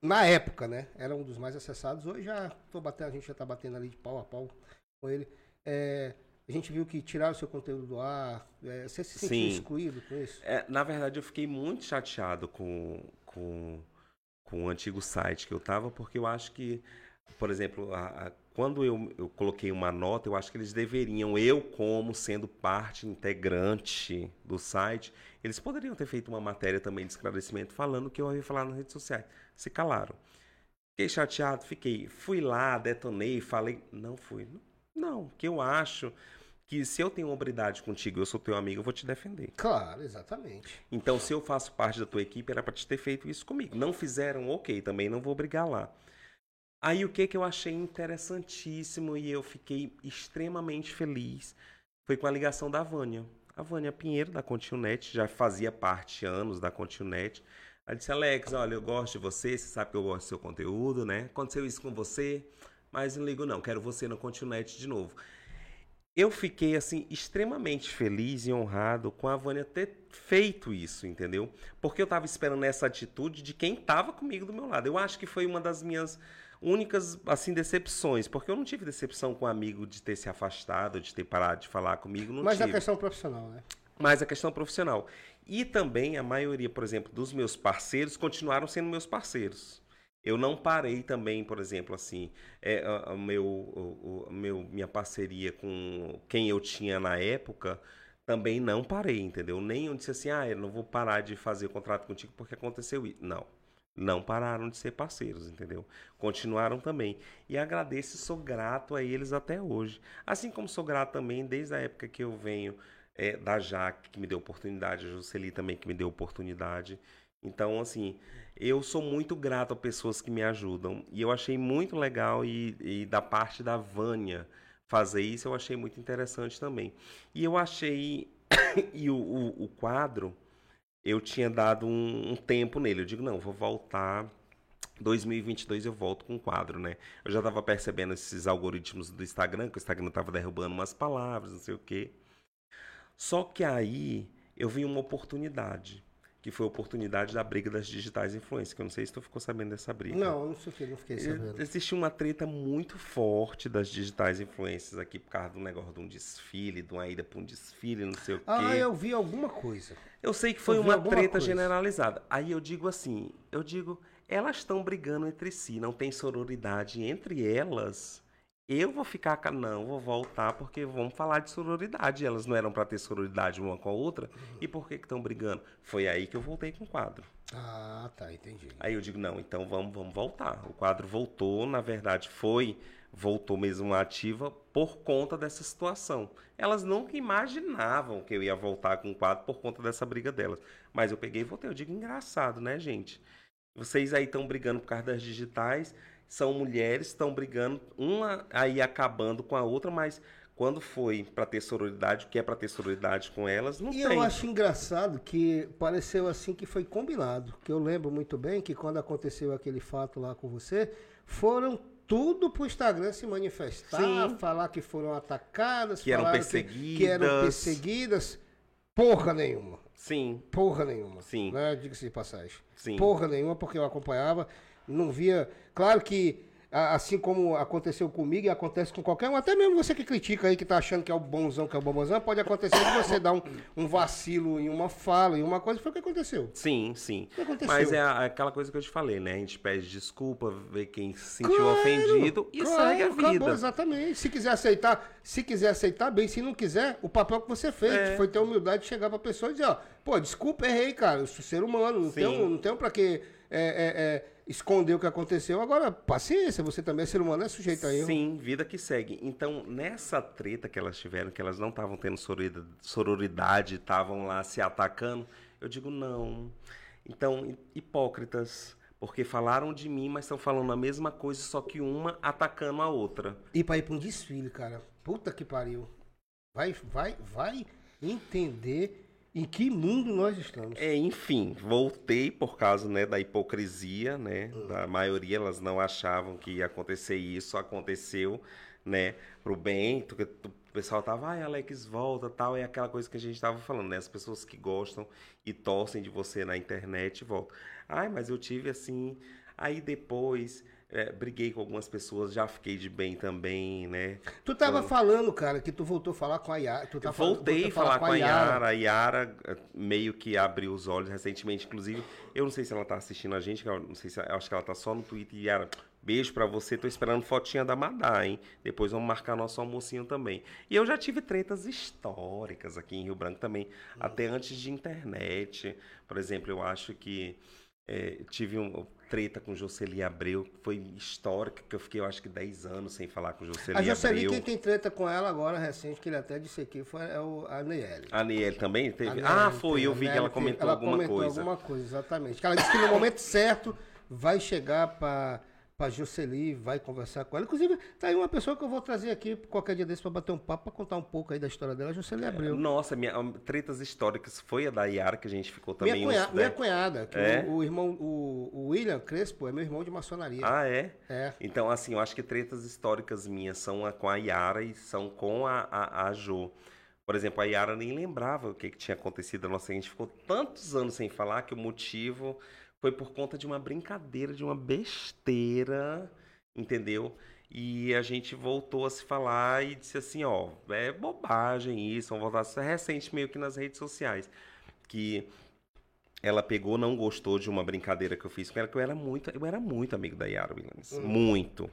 na época, né, era um dos mais acessados. Hoje já tô batendo, a gente já está batendo ali de pau a pau com ele. É, a gente viu que tiraram o seu conteúdo do ar. É, você se sentiu Sim. excluído com isso? É, na verdade, eu fiquei muito chateado com, com, com o antigo site que eu tava, porque eu acho que, por exemplo, a, a, quando eu, eu coloquei uma nota, eu acho que eles deveriam, eu como sendo parte integrante do site, eles poderiam ter feito uma matéria também de esclarecimento falando que eu ia falar nas redes sociais. Se calaram. Fiquei chateado, fiquei. Fui lá, detonei, falei. Não fui. Não, que eu acho que se eu tenho uma obridade contigo, eu sou teu amigo, eu vou te defender. Claro, exatamente. Então, se eu faço parte da tua equipe, era para te ter feito isso comigo. Não fizeram, ok, também não vou brigar lá. Aí o que que eu achei interessantíssimo e eu fiquei extremamente feliz foi com a ligação da Vânia a Vânia Pinheiro, da Continunet, já fazia parte anos da Continunet. Ela disse, Alex, olha, eu gosto de você, você sabe que eu gosto do seu conteúdo, né? Aconteceu isso com você, mas não ligo não, quero você na Continunet de novo. Eu fiquei, assim, extremamente feliz e honrado com a Vânia ter feito isso, entendeu? Porque eu estava esperando essa atitude de quem estava comigo do meu lado. Eu acho que foi uma das minhas únicas assim decepções, porque eu não tive decepção com um amigo de ter se afastado, de ter parado de falar comigo, Mas tive. a questão profissional, né? Mas a questão profissional. E também a maioria, por exemplo, dos meus parceiros continuaram sendo meus parceiros. Eu não parei também, por exemplo, assim, é, a, a meu, meu, minha parceria com quem eu tinha na época, também não parei, entendeu? Nem eu disse assim, ah, eu não vou parar de fazer o contrato contigo porque aconteceu isso. Não não pararam de ser parceiros, entendeu? Continuaram também. E agradeço sou grato a eles até hoje. Assim como sou grato também desde a época que eu venho é, da Jaque, que me deu oportunidade, a Jocely também que me deu oportunidade. Então, assim, eu sou muito grato a pessoas que me ajudam. E eu achei muito legal e, e da parte da Vânia fazer isso, eu achei muito interessante também. E eu achei, e o, o, o quadro eu tinha dado um, um, tempo nele. Eu digo, não, vou voltar. 2022 eu volto com o quadro, né? Eu já estava percebendo esses algoritmos do Instagram, que o Instagram estava derrubando umas palavras, não sei o quê. Só que aí eu vi uma oportunidade que foi a oportunidade da briga das digitais influências, que eu não sei se tu ficou sabendo dessa briga. Não, não sei o que, não fiquei sabendo. Existe uma treta muito forte das digitais influências aqui por causa do negócio de um desfile, de uma ida para um desfile, não sei o ah, quê. Ah, eu vi alguma coisa. Eu sei que foi uma treta coisa. generalizada. Aí eu digo assim, eu digo, elas estão brigando entre si, não tem sororidade entre elas. Eu vou ficar, não, vou voltar porque vamos falar de sororidade. Elas não eram para ter sororidade uma com a outra. Uhum. E por que estão brigando? Foi aí que eu voltei com o quadro. Ah, tá, entendi. Aí eu digo, não, então vamos, vamos voltar. O quadro voltou, na verdade foi, voltou mesmo ativa por conta dessa situação. Elas nunca imaginavam que eu ia voltar com o quadro por conta dessa briga delas. Mas eu peguei e voltei. Eu digo, engraçado, né, gente? Vocês aí estão brigando por causa das digitais são mulheres que estão brigando, uma aí acabando com a outra, mas quando foi para ter sororidade, o que é para ter sororidade com elas, não e tem. E eu acho engraçado que pareceu assim que foi combinado. Que eu lembro muito bem que quando aconteceu aquele fato lá com você, foram tudo pro Instagram se manifestar, Sim. falar que foram atacadas, que eram perseguidas. Que, que, eram perseguidas. Porra nenhuma. Sim. Porra nenhuma. Sim. Né? Diga-se de passagem. Sim. Porra nenhuma, porque eu acompanhava não via. Claro que assim como aconteceu comigo e acontece com qualquer um, até mesmo você que critica aí, que tá achando que é o bonzão, que é o bombozão, pode acontecer de você dar um, um vacilo em uma fala, em uma coisa, foi o que aconteceu. Sim, sim. Mas é aquela coisa que eu te falei, né? A gente pede desculpa, vê quem se sentiu claro, ofendido e claro, segue a vida. Acabou, exatamente. Se quiser aceitar, se quiser aceitar, bem, se não quiser, o papel que você fez, é. foi ter a humildade de chegar pra pessoa e dizer, ó, pô, desculpa, errei, cara, eu sou ser humano, não tenho, não tenho pra que é, é, é, esconder o que aconteceu. Agora, paciência, você também é ser humano, é sujeito a erro. Sim, vida que segue. Então, nessa treta que elas tiveram, que elas não estavam tendo sororidade, estavam lá se atacando, eu digo, não. Então, hipócritas, porque falaram de mim, mas estão falando a mesma coisa, só que uma atacando a outra. E pra ir pra um desfile, cara. Puta que pariu. Vai, vai, vai entender em que mundo nós estamos. É, enfim, voltei por causa né, da hipocrisia, né? Da maioria, elas não achavam que ia acontecer isso, aconteceu, né? Pro bem, porque o pessoal tava, ai, Alex, volta, tal, é aquela coisa que a gente tava falando, né? As pessoas que gostam e torcem de você na internet voltam. Ai, mas eu tive assim. Aí depois é, briguei com algumas pessoas, já fiquei de bem também, né? Tu tava falando, cara, que tu voltou a falar com a Yara. Tu tá falando- Voltei a voltou falar com a Yara. A Yara eh, meio que abriu os olhos recentemente, inclusive. Eu não sei se ela tá assistindo a gente, eu não sei se eu acho que ela tá só no Twitter. Yara, beijo pra você. Tô esperando fotinha da Madá, hein? Depois vamos marcar nosso almocinho também. E eu já tive tretas históricas aqui em Rio Branco também, até antes de internet. Por exemplo, eu acho que eh, tive um treta com Jocely Abreu, que foi histórica, que eu fiquei, eu acho que 10 anos sem falar com Jocely A Jocely, Abreu. quem tem treta com ela agora, recente, que ele até disse aqui, foi é o, a Neyeli. A Niel também teve? Neyeli ah, teve, foi, eu vi que Neyeli ela teve. comentou ela alguma comentou coisa. alguma coisa, exatamente. Que ela disse que no momento certo vai chegar para para Jocely, vai conversar com ela. Inclusive, tá aí uma pessoa que eu vou trazer aqui qualquer dia desse para bater um papo, para contar um pouco aí da história dela, a Jocely Abreu. Nossa, minha, um, tretas históricas foi a da Yara, que a gente ficou também Minha, uns cunha- minha dez- cunhada, que É? o, o irmão, o, o William Crespo é meu irmão de maçonaria. Ah, é? É. Então, assim, eu acho que tretas históricas minhas são a, com a Yara e são com a, a, a Jo. Por exemplo, a Yara nem lembrava o que, que tinha acontecido. Nossa, a gente ficou tantos anos sem falar que o motivo foi por conta de uma brincadeira, de uma besteira, entendeu? E a gente voltou a se falar e disse assim, ó, é bobagem isso, vamos voltar. Isso é recente meio que nas redes sociais. Que ela pegou, não gostou de uma brincadeira que eu fiz com ela, que eu era muito, eu era muito amigo da Yara Williams. Muito.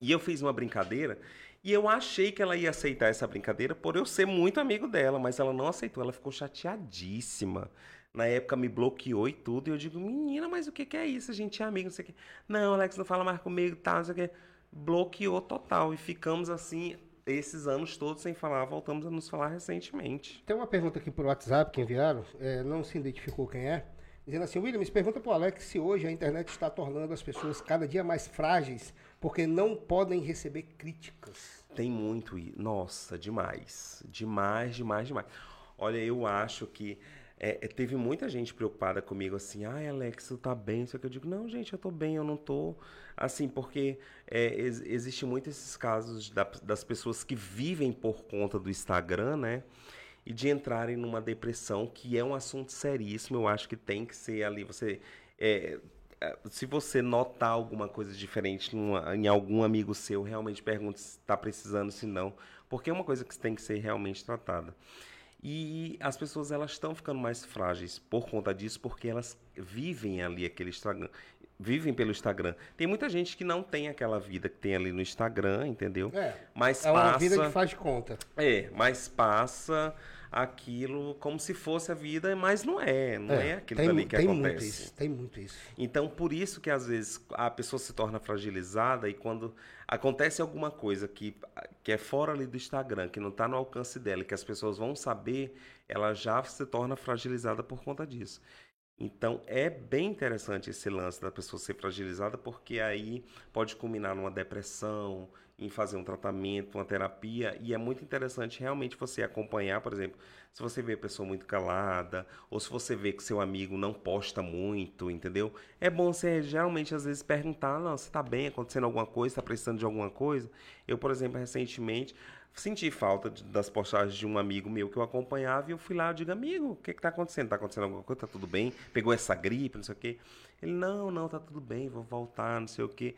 E eu fiz uma brincadeira e eu achei que ela ia aceitar essa brincadeira por eu ser muito amigo dela, mas ela não aceitou, ela ficou chateadíssima. Na época me bloqueou e tudo, e eu digo, menina, mas o que, que é isso? A gente é amigo, não sei o quê. Não, Alex, não fala mais comigo, tá, não sei o quê. Bloqueou total. E ficamos assim, esses anos todos sem falar, voltamos a nos falar recentemente. Tem uma pergunta aqui por WhatsApp que enviaram, é, não se identificou quem é, dizendo assim, Williams, pergunta pro Alex se hoje a internet está tornando as pessoas cada dia mais frágeis porque não podem receber críticas. Tem muito. Nossa, demais. Demais, demais, demais. Olha, eu acho que é, é, teve muita gente preocupada comigo assim, ai Alex, tu tá bem? Só que eu digo, não, gente, eu tô bem, eu não tô. Assim, porque é, ex existe muito esses casos da- das pessoas que vivem por conta do Instagram, né? E de entrarem numa depressão, que é um assunto seríssimo, eu acho que tem que ser ali, você. é, é, se você notar alguma coisa diferente numa- em algum amigo seu, realmente pergunte se está precisando, se não. Porque é uma coisa que tem que ser realmente tratada. E as pessoas elas estão ficando mais frágeis por conta disso, porque elas vivem ali aquele Instagram, vivem pelo Instagram. Tem muita gente que não tem aquela vida que tem ali no Instagram, entendeu? É, Mas é uma passa, vida que faz conta. é, mas passa aquilo como se fosse a vida, mas não é, não é, aquilo tem, ali que tem acontece. muito isso, tem muito isso. Então, por isso que às vezes a pessoa se torna fragilizada e quando acontece alguma coisa que, que é fora ali do Instagram, que não está no alcance dela, e que as pessoas vão saber, ela já se torna fragilizada por conta disso. Então, é bem interessante esse lance da pessoa ser fragilizada, porque aí pode culminar numa depressão, em fazer um tratamento, uma terapia, e é muito interessante realmente você acompanhar, por exemplo, se você vê a pessoa muito calada, ou se você vê que seu amigo não posta muito, entendeu? É bom você geralmente às vezes perguntar, não, você tá bem, acontecendo alguma coisa, tá precisando de alguma coisa? Eu, por exemplo, recentemente senti falta de- das postagens de um amigo meu que eu acompanhava e eu fui lá e digo, amigo, o que que tá acontecendo? Tá acontecendo alguma coisa? Tá tudo bem? Pegou essa gripe, não sei o quê? Ele, não, não, tá tudo bem, vou voltar, não sei o quê.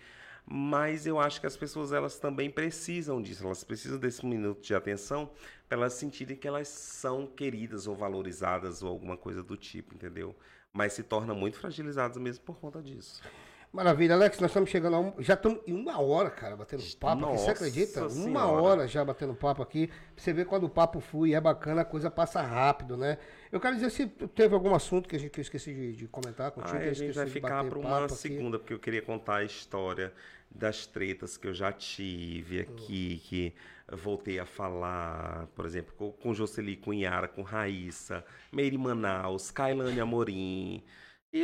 Mas eu acho que as pessoas elas também precisam disso, elas precisam desse minuto de atenção para elas sentirem que elas são queridas ou valorizadas ou alguma coisa do tipo, entendeu? Mas se tornam muito fragilizadas mesmo por conta disso. Maravilha, Alex, nós estamos chegando a um, já estamos em uma hora, cara, batendo papo aqui, você Nossa acredita? Uma Senhora. hora já batendo papo aqui. Pra Você vê quando o papo flui, é bacana, a coisa passa rápido, né? Eu quero dizer se teve algum assunto que, a gente, que eu esqueci de, de comentar contigo. Ah, a gente vai ficar para uma aqui. segunda, porque eu queria contar a história das tretas que eu já tive aqui, que voltei a falar, por exemplo, com, com Jocely, com Yara, com Raíssa, Meire Manaus, Kailane Amorim,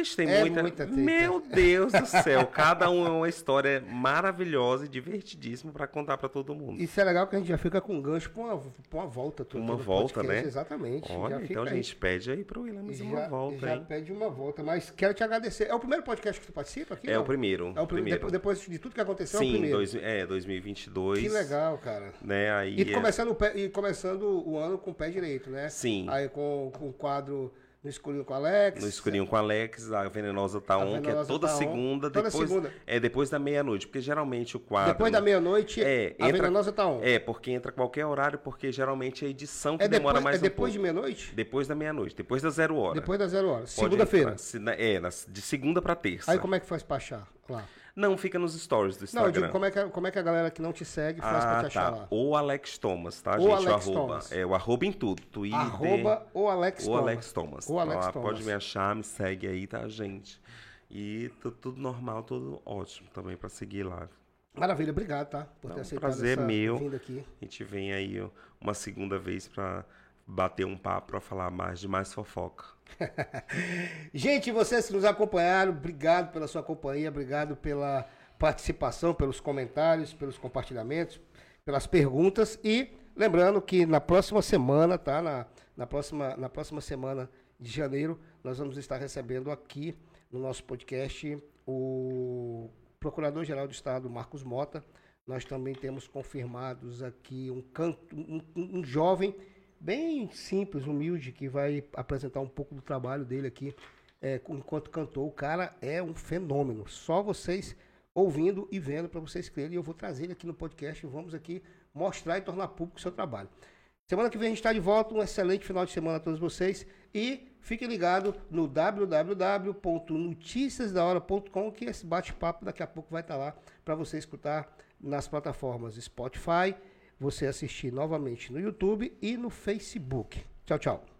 Ixi, tem É muita. muita. Meu Deus do céu. Cada um é uma história maravilhosa e divertidíssima pra contar pra todo mundo. Isso é legal que a gente já fica com gancho pra uma, pra uma volta. todo- Uma todo volta, podcast, né? Exatamente. Olha, então, aí. gente, pede aí pro Williams já, uma volta, já hein? pede uma volta, mas quero te agradecer. É o primeiro podcast que tu participa aqui? É não? o primeiro. É o primeiro. Depois, depois de tudo que aconteceu, é o Sim, primeiro. dois, é, 2022. Que legal, cara. Né, aí E é- começando, e começando o ano com o pé direito, né? Sim. Aí com, com o quadro No Escurinho com o Alex. No escurinho com Alex, a Venenosa tá on, que é toda Tá segunda, Toda depois segunda. é depois da meia-noite, porque geralmente o quadro Depois da meia-noite, É, a entra- Venenosa tá on. É, porque entra qualquer horário, porque geralmente a edição que É demora depois, mais é um depois de pouco. meia-noite? Depois da meia-noite, depois da zero hora. Depois das zero horas. Pode Segunda-feira. É, de segunda pra terça. Aí como é que faz pra achar lá? Não, fica nos stories do Não, Instagram. eu digo, como é, que, a- como é que a galera que não te segue faz pra ah, te achar tá. lá? Ou Alex Thomas, tá, Ou gente? Alex o arroba. Thomas. É, o arroba em tudo. Twitter. Arroba o Alex ou Thomas. Alex Thomas. O Alex Lá Thomas. Pode me achar, me segue aí, tá, gente? E tu- tudo normal, tudo ótimo também pra seguir lá. Maravilha, obrigado, tá? Por Não, ter aceitado prazer essa meu. vinda aqui. A gente vem aí uma segunda vez pra bater um papo, pra falar mais de mais fofoca. Gente, vocês que nos acompanharam, obrigado pela sua companhia, obrigado pela participação, pelos comentários, pelos compartilhamentos, pelas perguntas e lembrando que na próxima semana, tá? Na, na, próxima, na próxima semana de janeiro, nós vamos estar recebendo aqui no nosso podcast o Procurador-Geral do Estado, Marcos Mota. Nós também temos confirmados aqui um, canto, um- um jovem bem simples, humilde, que vai apresentar um pouco do trabalho dele aqui é, enquanto cantor. O cara é um fenômeno. Só vocês ouvindo e vendo para vocês crerem. E eu vou trazer ele aqui no podcast e vamos aqui mostrar e tornar público o seu trabalho. Semana que vem a gente está de volta. Um excelente final de semana a todos vocês. E fiquem ligados no www.noticiasdahora.com que esse bate-papo daqui a pouco vai estar lá para você escutar nas plataformas Spotify, você assistir novamente no YouTube e no Facebook. Tchau, tchau.